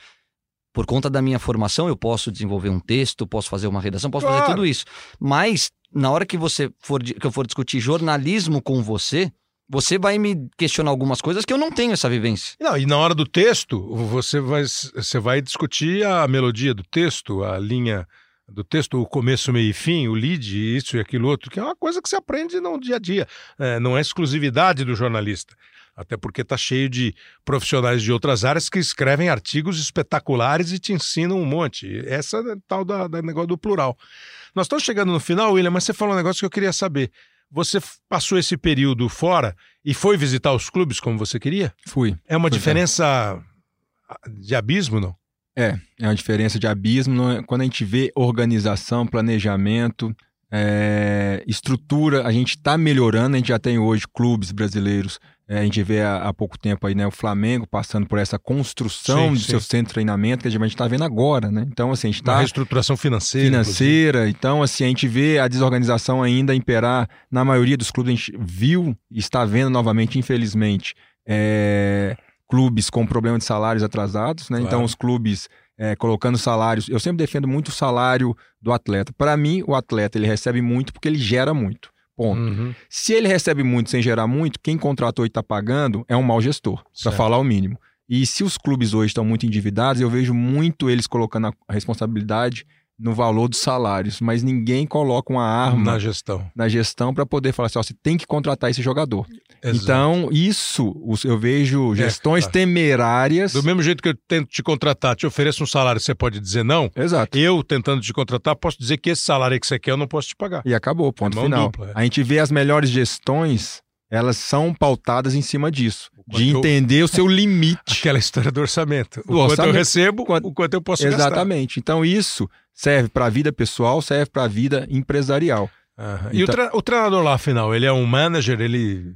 Por conta da minha formação, eu posso desenvolver um texto, posso fazer uma redação, posso fazer Claro. tudo isso. Mas na hora que você for que eu for discutir jornalismo com você, você vai me questionar algumas coisas que eu não tenho essa vivência. Não, e na hora do texto, você vai, você vai discutir a melodia do texto, a linha do texto, o começo, meio e fim, o lead, isso e aquilo outro, que é uma coisa que você aprende no dia a dia. É, não é exclusividade do jornalista. Até porque está cheio de profissionais de outras áreas que escrevem artigos espetaculares e te ensinam um monte. Essa é tal da, da negócio do plural. Nós estamos chegando no final, William, mas você falou um negócio que eu queria saber. Você passou esse período fora e foi visitar os clubes como você queria? Fui. É uma é. diferença de abismo, não? É, é uma diferença de abismo. é? Quando a gente vê organização, planejamento, é, estrutura, a gente está melhorando. A gente já tem hoje clubes brasileiros. é, a gente vê há, há pouco tempo aí, né, o Flamengo passando por essa construção Sim, de sim. seu centro de treinamento que a gente está vendo agora, né? Então, assim, a gente está reestruturação financeira. financeira. Então, assim, a gente vê a desorganização ainda imperar na maioria dos clubes. A gente viu e está vendo novamente, infelizmente, é, clubes com problema de salários atrasados, né? Claro. Então, os clubes é, colocando salários. Eu sempre defendo muito o salário do atleta. Para mim, o atleta ele recebe muito porque ele gera muito. Ponto. Uhum. Se ele recebe muito sem gerar muito, quem contratou e está pagando é um mau gestor, para falar o mínimo. E se os clubes hoje estão muito endividados, eu vejo muito eles colocando a responsabilidade no valor dos salários, mas ninguém coloca uma arma Na gestão. na gestão para poder falar assim, ó, você tem que contratar esse jogador. Exato. Então, isso eu vejo gestões tá. temerárias. Do mesmo jeito que eu tento te contratar, te ofereço um salário, você pode dizer não. Exato. Eu, tentando te contratar, posso dizer que esse salário aí que você quer eu não posso te pagar. E acabou, ponto mão final. dupla, é. A gente vê as melhores gestões, elas são pautadas em cima disso, de eu- entender o seu limite. Aquela história do orçamento. O quanto eu recebo, Quanto- o quanto eu posso gastar. Exatamente. Então isso serve para a vida pessoal, serve para a vida empresarial. Aham. E o, Então- tre- o treinador lá, afinal, ele é um manager, ele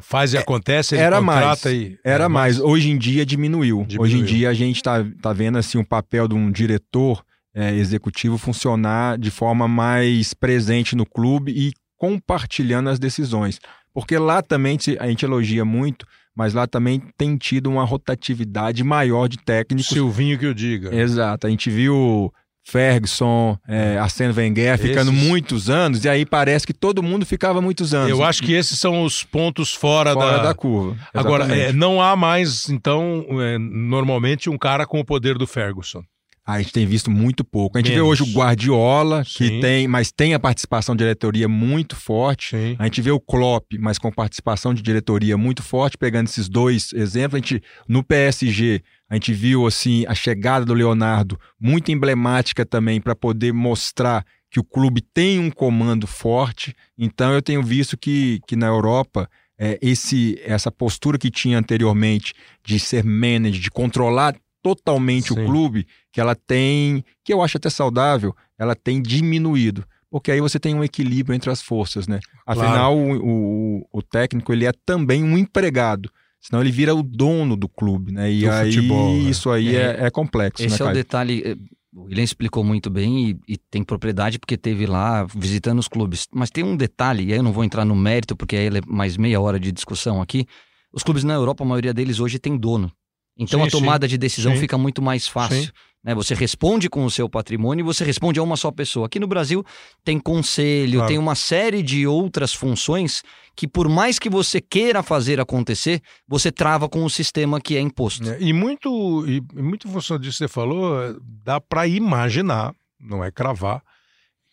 faz e acontece, ele era contrata mais. e... Era mais. Hoje em dia diminuiu. Diminuiu. Hoje em dia a gente tá, tá vendo assim o papel de um diretor é, executivo funcionar de forma mais presente no clube e compartilhando as decisões. Porque lá também a gente elogia muito, mas lá também tem tido uma rotatividade maior de técnicos. Silvinho que eu diga. Exato. A gente viu Ferguson, é, Arsene Wenger ficando Esses- muitos anos, e aí parece que todo mundo ficava muitos anos. Eu acho que esses são os pontos fora, fora da... da curva. Agora, Exatamente. é, não há mais, então, é, normalmente um cara com o poder do Ferguson. A gente tem visto muito pouco. A gente vê Menos. hoje o Guardiola, que Sim. tem, mas tem a participação de diretoria muito forte. Sim. A gente vê o Klopp, mas com participação de diretoria muito forte, pegando esses dois exemplos. A gente, no PSG, a gente viu assim a chegada do Leonardo, muito emblemática também para poder mostrar que o clube tem um comando forte. Então eu tenho visto que, que na Europa é, esse, essa postura que tinha anteriormente de ser manager, de controlar totalmente Sim. o clube, que ela tem, que eu acho até saudável, ela tem diminuído. Porque aí você tem um equilíbrio entre as forças, né? Claro. Afinal, o, o, o técnico ele é também um empregado. Senão ele vira o dono do clube, né? E Do aí futebol, né? isso aí é, é complexo, Esse né, é o detalhe. eh, O William explicou muito bem e, e tem propriedade porque teve lá visitando os clubes. Mas tem um detalhe, e aí eu não vou entrar no mérito, porque aí é mais meia hora de discussão aqui. Os clubes na Europa, a maioria deles hoje tem dono. Então Sim, a tomada de decisão Sim. fica muito mais fácil. Né? Você responde com o seu patrimônio e você responde a uma só pessoa. Aqui no Brasil tem conselho, Claro. tem uma série de outras funções que, por mais que você queira fazer acontecer, você trava com o sistema que é imposto. É, E muito, e muito em função disso que você falou, dá para imaginar, não é cravar,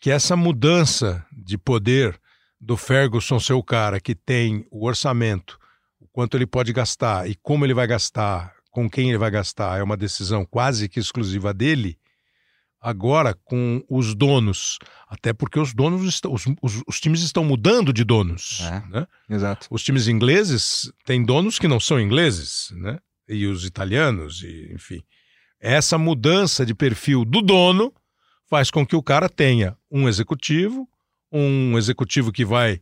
que essa mudança de poder do Ferguson ser o cara que tem o orçamento, o quanto ele pode gastar e como ele vai gastar, com quem ele vai gastar, é uma decisão quase que exclusiva dele. Agora, com os donos, até porque os donos estão, os, os- os times estão mudando de donos. É. Né? Exato. Os times ingleses têm donos que não são ingleses, né? E os italianos, e, enfim. Essa mudança de perfil do dono faz com que o cara tenha um executivo, um executivo que vai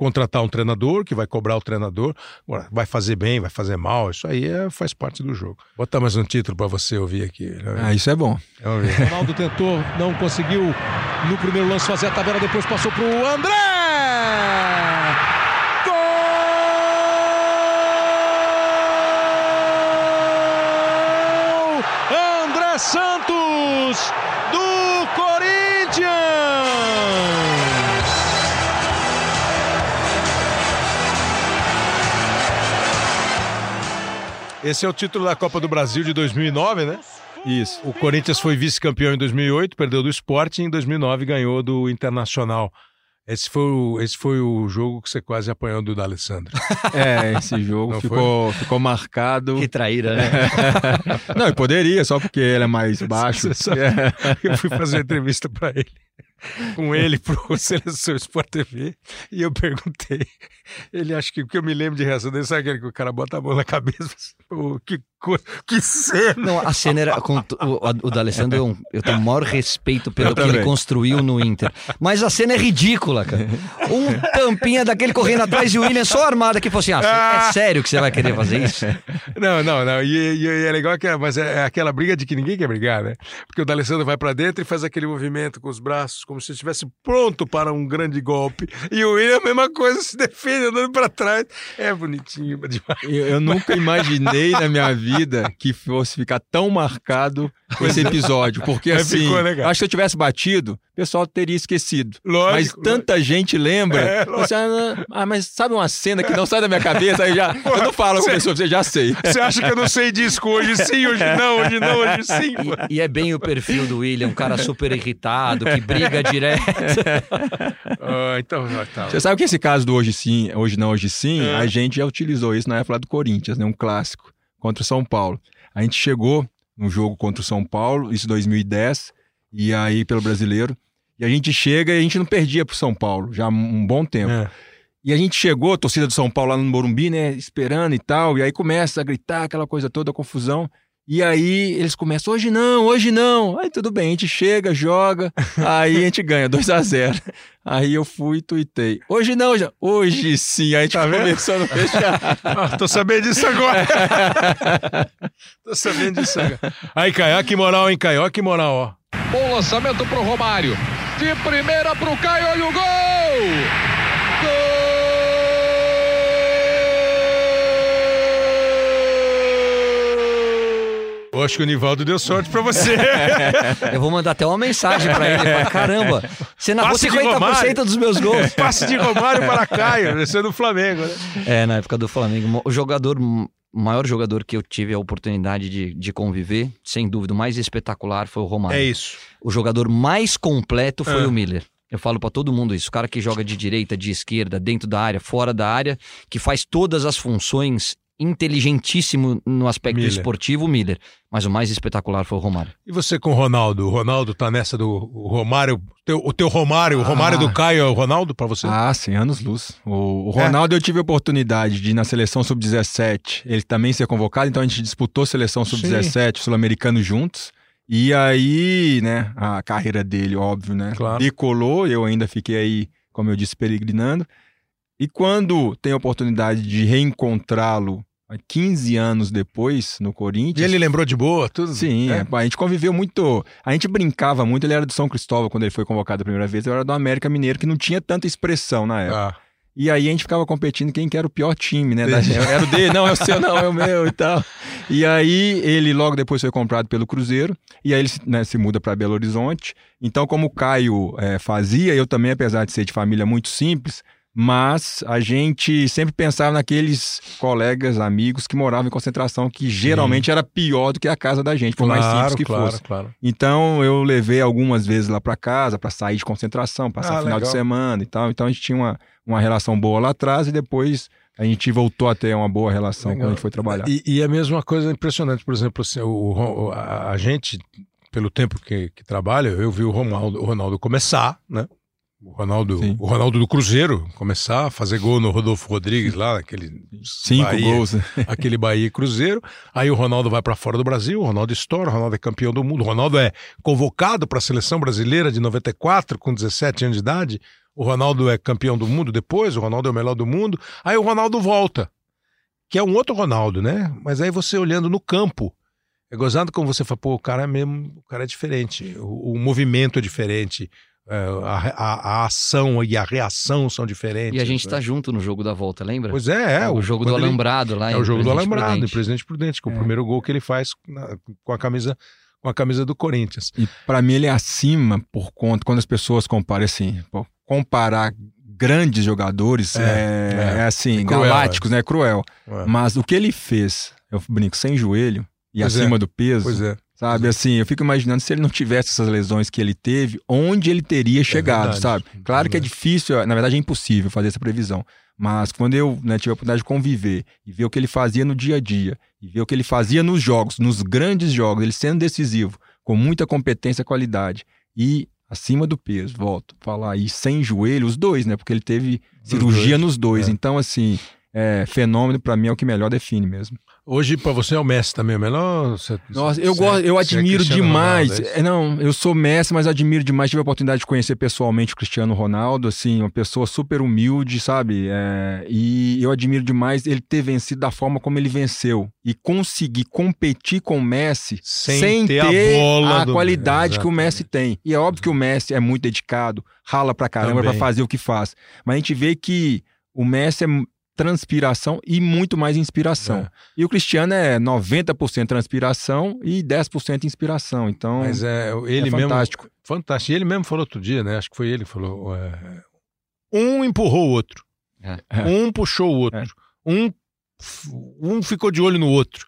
contratar um treinador, que vai cobrar o treinador, Agora, vai fazer bem, vai fazer mal, isso aí é- faz parte do jogo. Botar mais um título para você ouvir aqui. né? Ah, isso é bom. Ver. Ronaldo tentou, não conseguiu no primeiro lance fazer a tabela, depois passou pro André! Gol! André Santos do Esse é o título da Copa do Brasil de 2009, né? Isso. O Corinthians foi vice-campeão em 2008, perdeu do Sport e em 2009 ganhou do Internacional. Esse foi o, esse foi o jogo que você quase apanhou do D'Alessandro. É, esse jogo Não ficou, ficou marcado. Que traíra, né? Não, e poderia, só porque ele é mais baixo. Você sabe, Eu fui fazer uma entrevista para ele, com ele pro Seleção Sport TV, e eu perguntei. Ele acha que o que eu me lembro de reação dele, sabe aquele que o cara bota a mão na cabeça? Pô, que, co- que cena! Não, a cena era. com- O, o D'Alessandro, eu, eu tenho o maior respeito pelo Eu que ele construiu no Inter. Mas a cena é ridícula, cara. Um tampinha daquele correndo atrás e o William só armado aqui falou assim: ah, é sério que você vai querer fazer isso? Não, não, não. E, e- e é legal que é, mas é aquela briga de que ninguém quer brigar, né? Porque o D'Alessandro vai para dentro e faz aquele movimento com os braços braços, como se estivesse pronto para um grande golpe. E o William, a mesma coisa, se defende, andando para trás. É bonitinho demais. Eu, eu nunca imaginei na minha vida que fosse ficar tão marcado com esse episódio. Porque Mas assim, acho que se eu tivesse batido, o pessoal teria esquecido. Lógico, mas tanta gente lembra. É, Você, ah, ah, mas sabe uma cena que não sai da minha cabeça? Aí já, eu não falo com a pessoa, você já sei. Você acha que eu não sei disco? Hoje sim, hoje não, hoje não, hoje sim. pô. E, e é bem o perfil do William, um cara super irritado, que briga direto. Ah, então, tá. Você sabe que esse caso do hoje sim, hoje não, hoje sim, É. a gente já utilizou isso na época lá do Corinthians, né? Um clássico contra o São Paulo. A gente chegou no jogo contra o São Paulo, isso em 2010, e aí pelo brasileiro. E a gente chega e a gente não perdia pro São Paulo, já há um bom tempo. É. E a gente chegou, a torcida do São Paulo lá no Morumbi, né? Esperando e tal. E aí começa a gritar aquela coisa toda, a confusão. E aí eles começam, hoje não, hoje não. Aí tudo bem, a gente chega, joga, aí a gente ganha 2 a 0 Aí eu fui e tuitei. Hoje não, já. Hoje sim. Aí a gente Tá vendo? começou a não fechar. Ah, tô sabendo disso agora. tô sabendo disso agora. Aí, Caio, que moral, hein, Caio? Que moral, ó. Bom lançamento pro Romário. De primeira pro Caio, olha o gol! Eu acho que o Nivaldo deu sorte pra você. Eu vou mandar até uma mensagem pra ele. falar, Caramba, você narrou Passe de 50% Romário." dos meus gols. Passe de Romário para Caio, esse é do Flamengo, né? É, na época do Flamengo. O jogador, o maior jogador que eu tive a oportunidade de, de conviver, sem dúvida, o mais espetacular foi o Romário. É isso. O jogador mais completo foi Ah. o Miller. Eu falo pra todo mundo isso. O cara que joga de direita, de esquerda, dentro da área, fora da área, que faz todas as funções inteligentíssimo no aspecto Miller. esportivo, o Miller. Mas o mais espetacular foi o Romário. E você com o Ronaldo? O Ronaldo tá nessa do o Romário. Teu, o teu Romário, o Romário Ah. do Caio é o Ronaldo pra você? Ah, sim, anos luz. O, o Ronaldo, eu tive a oportunidade de ir na seleção sub-17, ele também ser convocado, então a gente disputou seleção sub-17, sul-americano juntos. E aí, né, a carreira dele, óbvio, né, Claro. decolou, eu ainda fiquei aí, como eu disse, peregrinando. E quando tem a oportunidade de reencontrá-lo 15 anos depois no E Corinthians, ele lembrou de boa, tudo? Sim, É? a gente conviveu muito. A gente brincava muito. Ele era do São Cristóvão quando ele foi convocado a primeira vez. Eu era do América Mineiro, que não tinha tanta expressão na época. Ah, E aí a gente ficava competindo quem que era o pior time, né? da- Era o dele, não, é o seu, não, é o meu e tal. E aí ele logo depois foi comprado pelo Cruzeiro. E aí ele né, se muda para Belo Horizonte. Então, como o Caio eh, fazia, eu também, apesar de ser de família muito simples, mas a gente sempre pensava naqueles colegas, amigos que moravam em concentração, que geralmente era pior do que a casa da gente, por mais simples que claro, fosse. claro. Então eu levei algumas vezes lá para casa para sair de concentração, passar Ah, final de legal. semana e tal. Então a gente tinha uma, uma relação boa lá atrás e depois a gente voltou a ter uma boa relação Legal. quando a gente foi trabalhar. E, e a mesma coisa impressionante, por exemplo, assim, o- a, a gente, pelo tempo que, que trabalha, eu vi o Ronaldo, o Ronaldo começar, né? O Ronaldo, Sim. o Ronaldo do Cruzeiro começar a fazer gol no Rodolfo Rodrigues lá, naquele Cinco Bahia, gols. aquele Bahia e Cruzeiro. Aí o Ronaldo vai para fora do Brasil, o Ronaldo estoura, o Ronaldo é campeão do mundo. O Ronaldo é convocado para a seleção brasileira de 94 com 17 anos de idade. O Ronaldo é campeão do mundo depois, o Ronaldo é o melhor do mundo. Aí o Ronaldo volta, que é um outro Ronaldo, né? Mas aí você olhando no campo, é gozado como você fala, pô, o cara é mesmo, o cara é diferente, o, o movimento é diferente, a, a- a ação e a reação são diferentes. E a gente né? tá junto no jogo da volta, lembra? Pois é, é. o jogo do quando ele- Alambrado lá. é em o jogo do Alambrado, em Prudente. Presidente Prudente, com É. o primeiro gol que ele faz na- com a camisa com a camisa do Corinthians. E para mim ele é acima por conta, quando as pessoas comparam assim, comparar grandes jogadores É, é, é. é assim, É cruel, galácticos, né? Cruel. É. Mas o que ele fez, eu brinco, sem joelho e Pois é. acima do peso, Pois é. Sabe, assim, eu fico imaginando se ele não tivesse essas lesões que ele teve, onde ele teria chegado, verdade. sabe? Claro que é verdade. difícil, na verdade é impossível fazer essa previsão. Mas quando eu né, tive a oportunidade de conviver e ver o que ele fazia no dia a dia, e ver o que ele fazia nos jogos, nos grandes jogos, ele sendo decisivo, com muita competência e qualidade, e acima do peso, volto a falar, e sem joelho, os dois, né? Porque ele teve cirurgia nos dois. é. Então, assim, é, fenômeno, para mim, é o que melhor define mesmo. Hoje, para você, é o Messi também, o melhor? Você, Nossa, eu, gosto, eu admiro demais. Ronaldo, é não, eu sou Messi, mas admiro demais. Tive a oportunidade de conhecer pessoalmente o Cristiano Ronaldo, assim, uma pessoa super humilde, sabe? É, e eu admiro demais ele ter vencido da forma como ele venceu e conseguir competir com o Messi sem, sem ter, ter, a, a qualidade que o Messi tem. E é óbvio que o Messi é muito dedicado, rala pra caramba para fazer o que faz. Mas a gente vê que o Messi é transpiração e muito mais inspiração. É. E o Cristiano é 90% transpiração e 10% inspiração. Então, Mas é, ele é fantástico. Mesmo, fantástico. E ele mesmo falou outro dia, né? Acho que foi ele que falou. É, um empurrou o outro. É. Um puxou o outro. É. Um, um ficou de olho no outro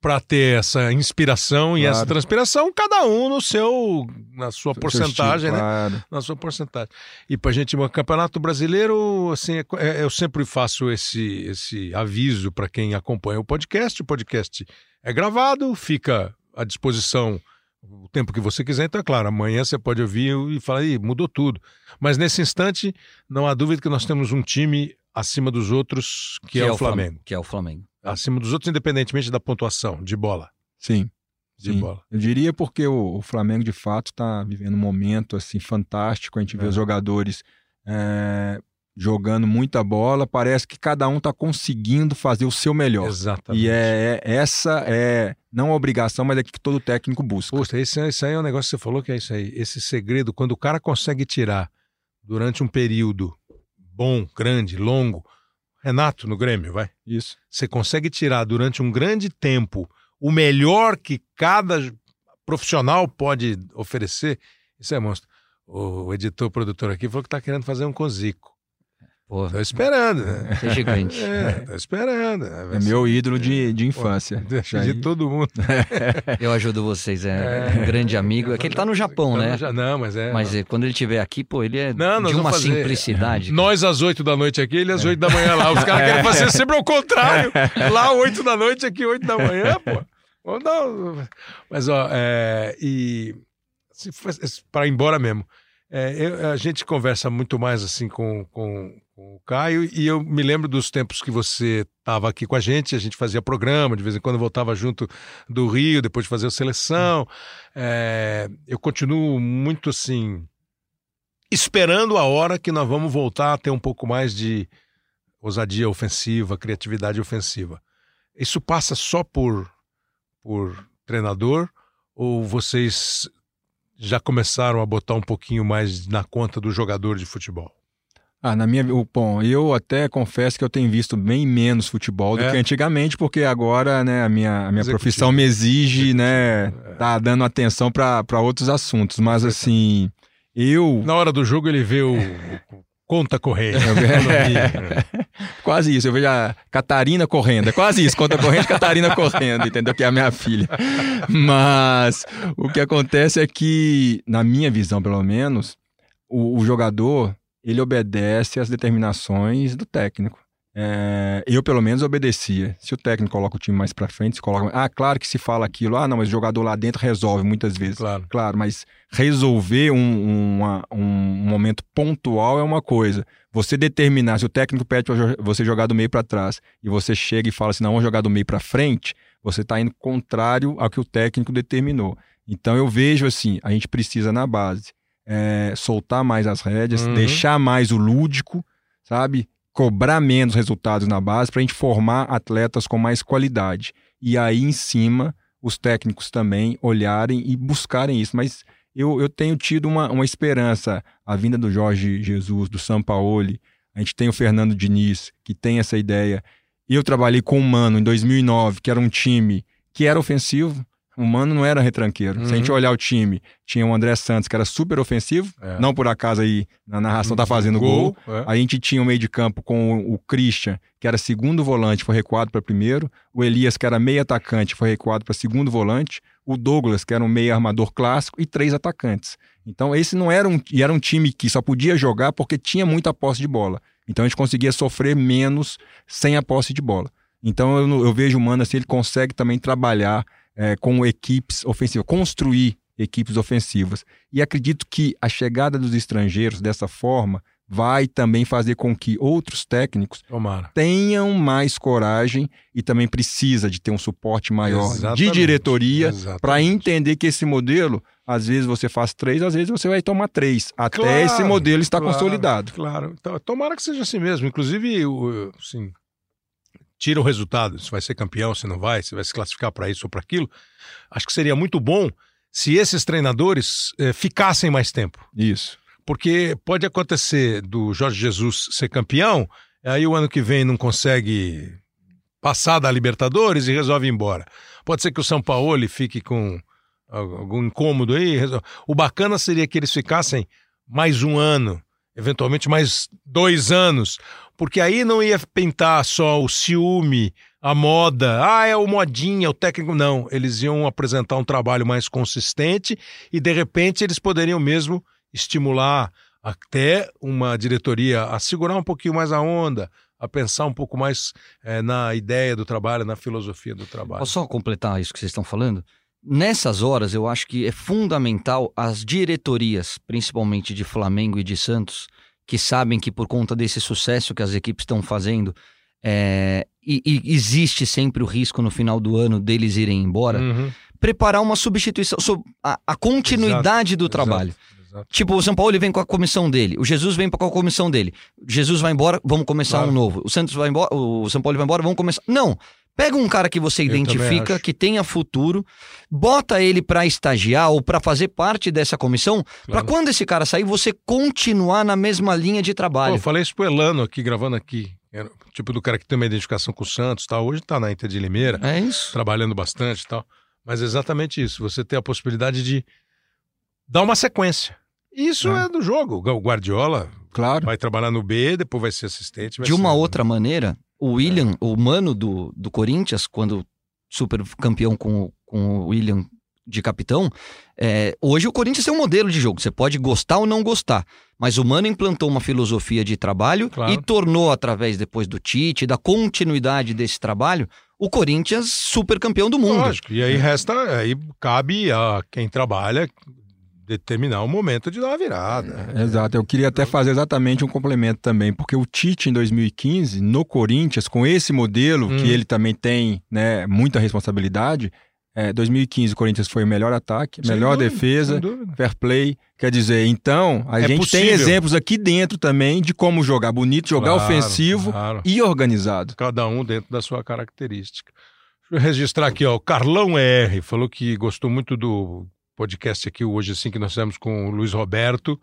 para ter essa inspiração claro. e essa transpiração, cada um no seu na sua porcentagem, estilo, né? Claro. Na sua porcentagem. E para gente no campeonato brasileiro, assim, é, é, eu sempre faço esse esse aviso para quem acompanha o podcast. O podcast é gravado, fica à disposição o tempo que você quiser. Então, é claro, amanhã você pode ouvir e falar, Ih, mudou tudo. Mas nesse instante, não há dúvida que nós temos um time acima dos outros, que, que é, é, o Flamengo. Flamengo. Que é o Flamengo acima dos outros, independentemente da pontuação de bola. Sim. De Sim. bola. Eu diria porque o, o Flamengo, de fato, está vivendo um momento assim fantástico. A gente vê é. os jogadores é, jogando muita bola. Parece que cada um está conseguindo fazer o seu melhor. Exatamente. E é, é, essa é não a obrigação, mas é que todo técnico busca. Poxa, isso, isso aí é um negócio que você falou que é isso aí. Esse segredo, quando o cara consegue tirar durante um período bom, grande, longo, Renato no Grêmio, vai. Isso. Você consegue tirar durante um grande tempo o melhor que cada profissional pode oferecer. Isso é monstro. O editor, o produtor aqui falou que está querendo fazer um com Pô, tô esperando. Né? É gigante. É, tô esperando. É meu ídolo de, de infância. Pô, de todo mundo. Eu ajudo vocês, é, é um grande amigo. É que ele tá no Japão, tá né? No, não, mas é. Mas não. quando ele estiver aqui, pô, ele é não, de uma fazer, simplicidade. Nós às oito da noite aqui, ele às oito da manhã lá. Os caras querem fazer sempre ao contrário. Lá oito da noite, aqui oito da manhã, pô. Vamos dar... Mas, ó, é, e para ir embora mesmo. É, eu, a gente conversa muito mais assim com, com, com, o Caio e eu me lembro dos tempos que você estava aqui com a gente, a gente fazia programa, de vez em quando voltava junto do Rio, depois de fazer a seleção. É, eu continuo muito assim, esperando a hora que nós vamos voltar a ter um pouco mais de ousadia ofensiva, criatividade ofensiva. Isso passa só por, por treinador ou vocês já começaram a botar um pouquinho mais na conta do jogador de futebol? Ah, na minha, bom, eu até confesso que eu tenho visto bem menos futebol do é. que antigamente, porque agora, né, a minha, a minha profissão me exige, né, é. tá dando atenção para outros assuntos, mas assim, eu Na hora do jogo ele vê o, conta corrente. É, quase isso. Eu vejo a Catarina correndo. É quase isso. Conta corrente, Catarina correndo, entendeu? Que é a minha filha. Mas o que acontece é que, na minha visão, pelo menos, o, o jogador ele obedece às determinações do técnico. É, eu, pelo menos, obedecia. Se o técnico coloca o time mais para frente, se coloca. Ah, claro que se fala aquilo. Ah, não, mas o jogador lá dentro resolve muitas vezes. Claro. Claro, mas resolver um, um, uma, um momento pontual é uma coisa. Você determinar, se o técnico pede para você jogar do meio para trás e você chega e fala assim, não, vamos jogar do meio para frente, você está indo contrário ao que o técnico determinou. Então eu vejo assim, a gente precisa na base é, soltar mais as rédeas, uhum. deixar mais o lúdico, sabe? cobrar menos resultados na base para a gente formar atletas com mais qualidade. E aí em cima os técnicos também olharem e buscarem isso. Mas eu, eu tenho tido uma, uma esperança. A vinda do Jorge Jesus, do Sampaoli, a gente tem o Fernando Diniz, que tem essa ideia. Eu trabalhei com o Mano em 2009, que era um time que era ofensivo, o Mano não era retranqueiro. Uhum. Se a gente uhum. olhar o time, tinha o André Santos, que era super ofensivo. É. Não por acaso aí na narração tá fazendo gol. gol. É. A gente tinha o meio de campo com o, Christian, que era segundo volante, foi recuado para primeiro. O Elias, que era meio atacante, foi recuado para segundo volante. O Douglas, que era um meio armador clássico, e três atacantes. Então esse não era um, e era um time que só podia jogar porque tinha muita posse de bola. Então a gente conseguia sofrer menos sem a posse de bola. Então eu, eu vejo o Mano assim, ele consegue também trabalhar é, com equipes ofensivas, construir equipes ofensivas. E acredito que a chegada dos estrangeiros dessa forma vai também fazer com que outros técnicos Tomara. tenham mais coragem e também precisa de ter um suporte maior Exatamente, de diretoria para entender que esse modelo, às vezes você faz três, às vezes você vai tomar três, até Claro, esse modelo estar claro, consolidado. Claro. Então, tomara que seja assim mesmo. Inclusive, assim, tira o resultado. Se vai ser campeão, se não vai, se vai se classificar para isso ou para aquilo. Acho que seria muito bom se esses treinadores eh, ficassem mais tempo. Isso. Porque pode acontecer do Jorge Jesus ser campeão, aí o ano que vem não consegue passar da Libertadores e resolve ir embora. Pode ser que o São Paulo fique com algum incômodo aí. resolve. O bacana seria que eles ficassem mais um ano, eventualmente mais dois anos, porque aí não ia pintar só o ciúme, a moda, ah, é o modinha, o técnico. Não, eles iam apresentar um trabalho mais consistente e de repente eles poderiam mesmo estimular até uma diretoria a segurar um pouquinho mais a onda, a pensar um pouco mais eh, na ideia do trabalho, na filosofia do trabalho. Posso só completar isso que vocês estão falando? Nessas horas, eu acho que é fundamental as diretorias, principalmente de Flamengo e de Santos, que sabem que por conta desse sucesso que as equipes estão fazendo, é, e, e existe sempre o risco no final do ano deles irem embora, Uhum, preparar uma substituição, a, a continuidade do exato, trabalho. exato. Tipo, o São Paulo ele vem com a comissão dele, o Jesus vem com a comissão dele. Jesus vai embora, vamos começar Claro. um novo. O Santos vai embora, o São Paulo vai embora, vamos começar. Não. Pega um cara que você identifica, que tenha futuro, bota ele pra estagiar ou pra fazer parte dessa comissão, pra Claro. quando esse cara sair, você continuar na mesma linha de Pô, trabalho. eu falei isso pro Elano aqui, gravando aqui. Era o tipo do cara que tem uma identificação com o Santos tal. Hoje tá na Inter de Limeira, É isso. trabalhando bastante e tal. Mas é exatamente isso. Você tem a possibilidade de dar uma sequência. Isso é, É. do jogo. O Guardiola Claro. vai trabalhar no B, depois vai ser assistente. vai De uma ser- outra maneira, o William, o mano do, do Corinthians, quando super campeão com, o- com o William de capitão, é, hoje o Corinthians tem um modelo de jogo. Você pode gostar ou não gostar. Mas o Mano implantou uma filosofia de trabalho Claro. e tornou, através depois do Tite, da continuidade desse trabalho, o Corinthians super campeão do mundo. Lógico. E aí resta, aí cabe a quem trabalha determinar o momento de dar uma virada. Exato, eu queria até fazer exatamente um complemento também, porque o Tite em 2015, no Corinthians, com esse modelo, Hum. que ele também tem né, muita responsabilidade, é, 2015 o Corinthians foi o melhor ataque, Sem melhor dúvida, defesa, fair play. Quer dizer, então, a É gente possível. tem exemplos aqui dentro também de como jogar bonito, jogar Claro, ofensivo claro. e organizado. Cada um dentro da sua característica. Deixa eu registrar aqui, ó. O Carlão R falou que gostou muito do podcast aqui, Hoje Sim, que nós fizemos com o Luiz Roberto.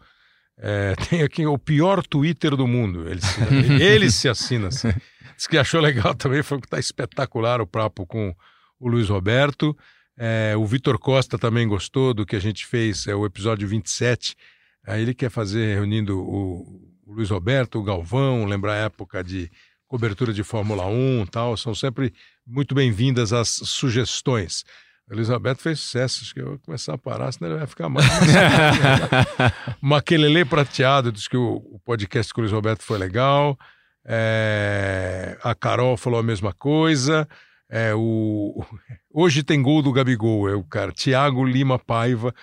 É, tem aqui o pior Twitter do mundo. Ele se, ele se assina assim. Diz que achou legal também, falou que tá espetacular o papo com o Luiz Roberto. É, o Vitor Costa também gostou do que a gente fez, é o episódio 27. Aí ele quer fazer reunindo o, o Luiz Roberto, o Galvão, lembrar a época de cobertura de Fórmula 1 e tal. São sempre muito bem-vindas as sugestões. Roberto fez sucesso, acho que eu vou começar a parar, senão ele vai ficar mais. Maquelele Prateado diz que o, o podcast com o Luiz foi legal. É, a Carol falou a mesma coisa. É, o, hoje tem gol do Gabigol, é o cara. Tiago Lima Paiva.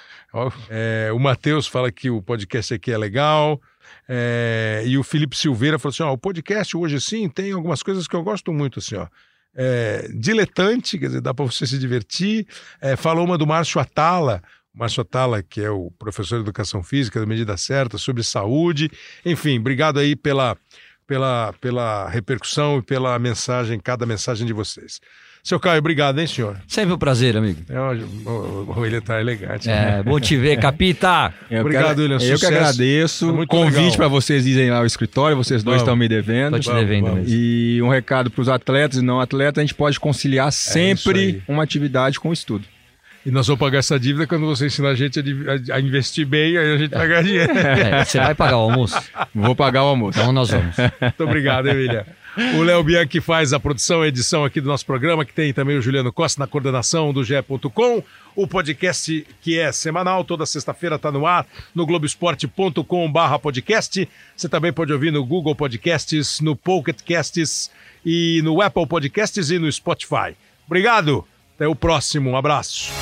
É, o Matheus fala que o podcast aqui é legal. É, e o Felipe Silveira falou assim: ó, o podcast hoje sim tem algumas coisas que eu gosto muito, assim, ó. É, diletante, quer dizer, dá para você se divertir. É, falou uma do Márcio Atala, Márcio Atala, que é o professor de educação física da medida certa, sobre saúde. Enfim, obrigado aí pela, pela, pela repercussão e pela mensagem, cada mensagem de vocês. Seu Caio, obrigado, hein, senhor? Sempre um prazer, amigo. É, o, o, o ele tá elegante. né? É, bom te ver, capita. Eu Obrigado, quero- William, Eu que agradeço. Foi muito Convite para vocês irem lá ao escritório, vocês dois Vamos. estão me devendo. Tô te Vamos, devendo vamos. mesmo. E um recado para os atletas e não atletas, a gente pode conciliar É sempre uma atividade com o estudo. E nós vamos pagar essa dívida quando você ensinar a gente a, a- investir bem, aí a gente vai ganhar dinheiro. É, você vai pagar o almoço? Vou pagar o almoço. Então nós vamos. Muito obrigado, Emília. O Léo Bianchi faz a produção e edição aqui do nosso programa, que tem também o Juliano Costa na coordenação do GE.com. O podcast que é semanal, toda sexta-feira está no ar, no globesport.com barra podcast. Você também pode ouvir no Google Podcasts, no Pocket Casts e no Apple Podcasts e no Spotify. Obrigado, até o próximo, um abraço.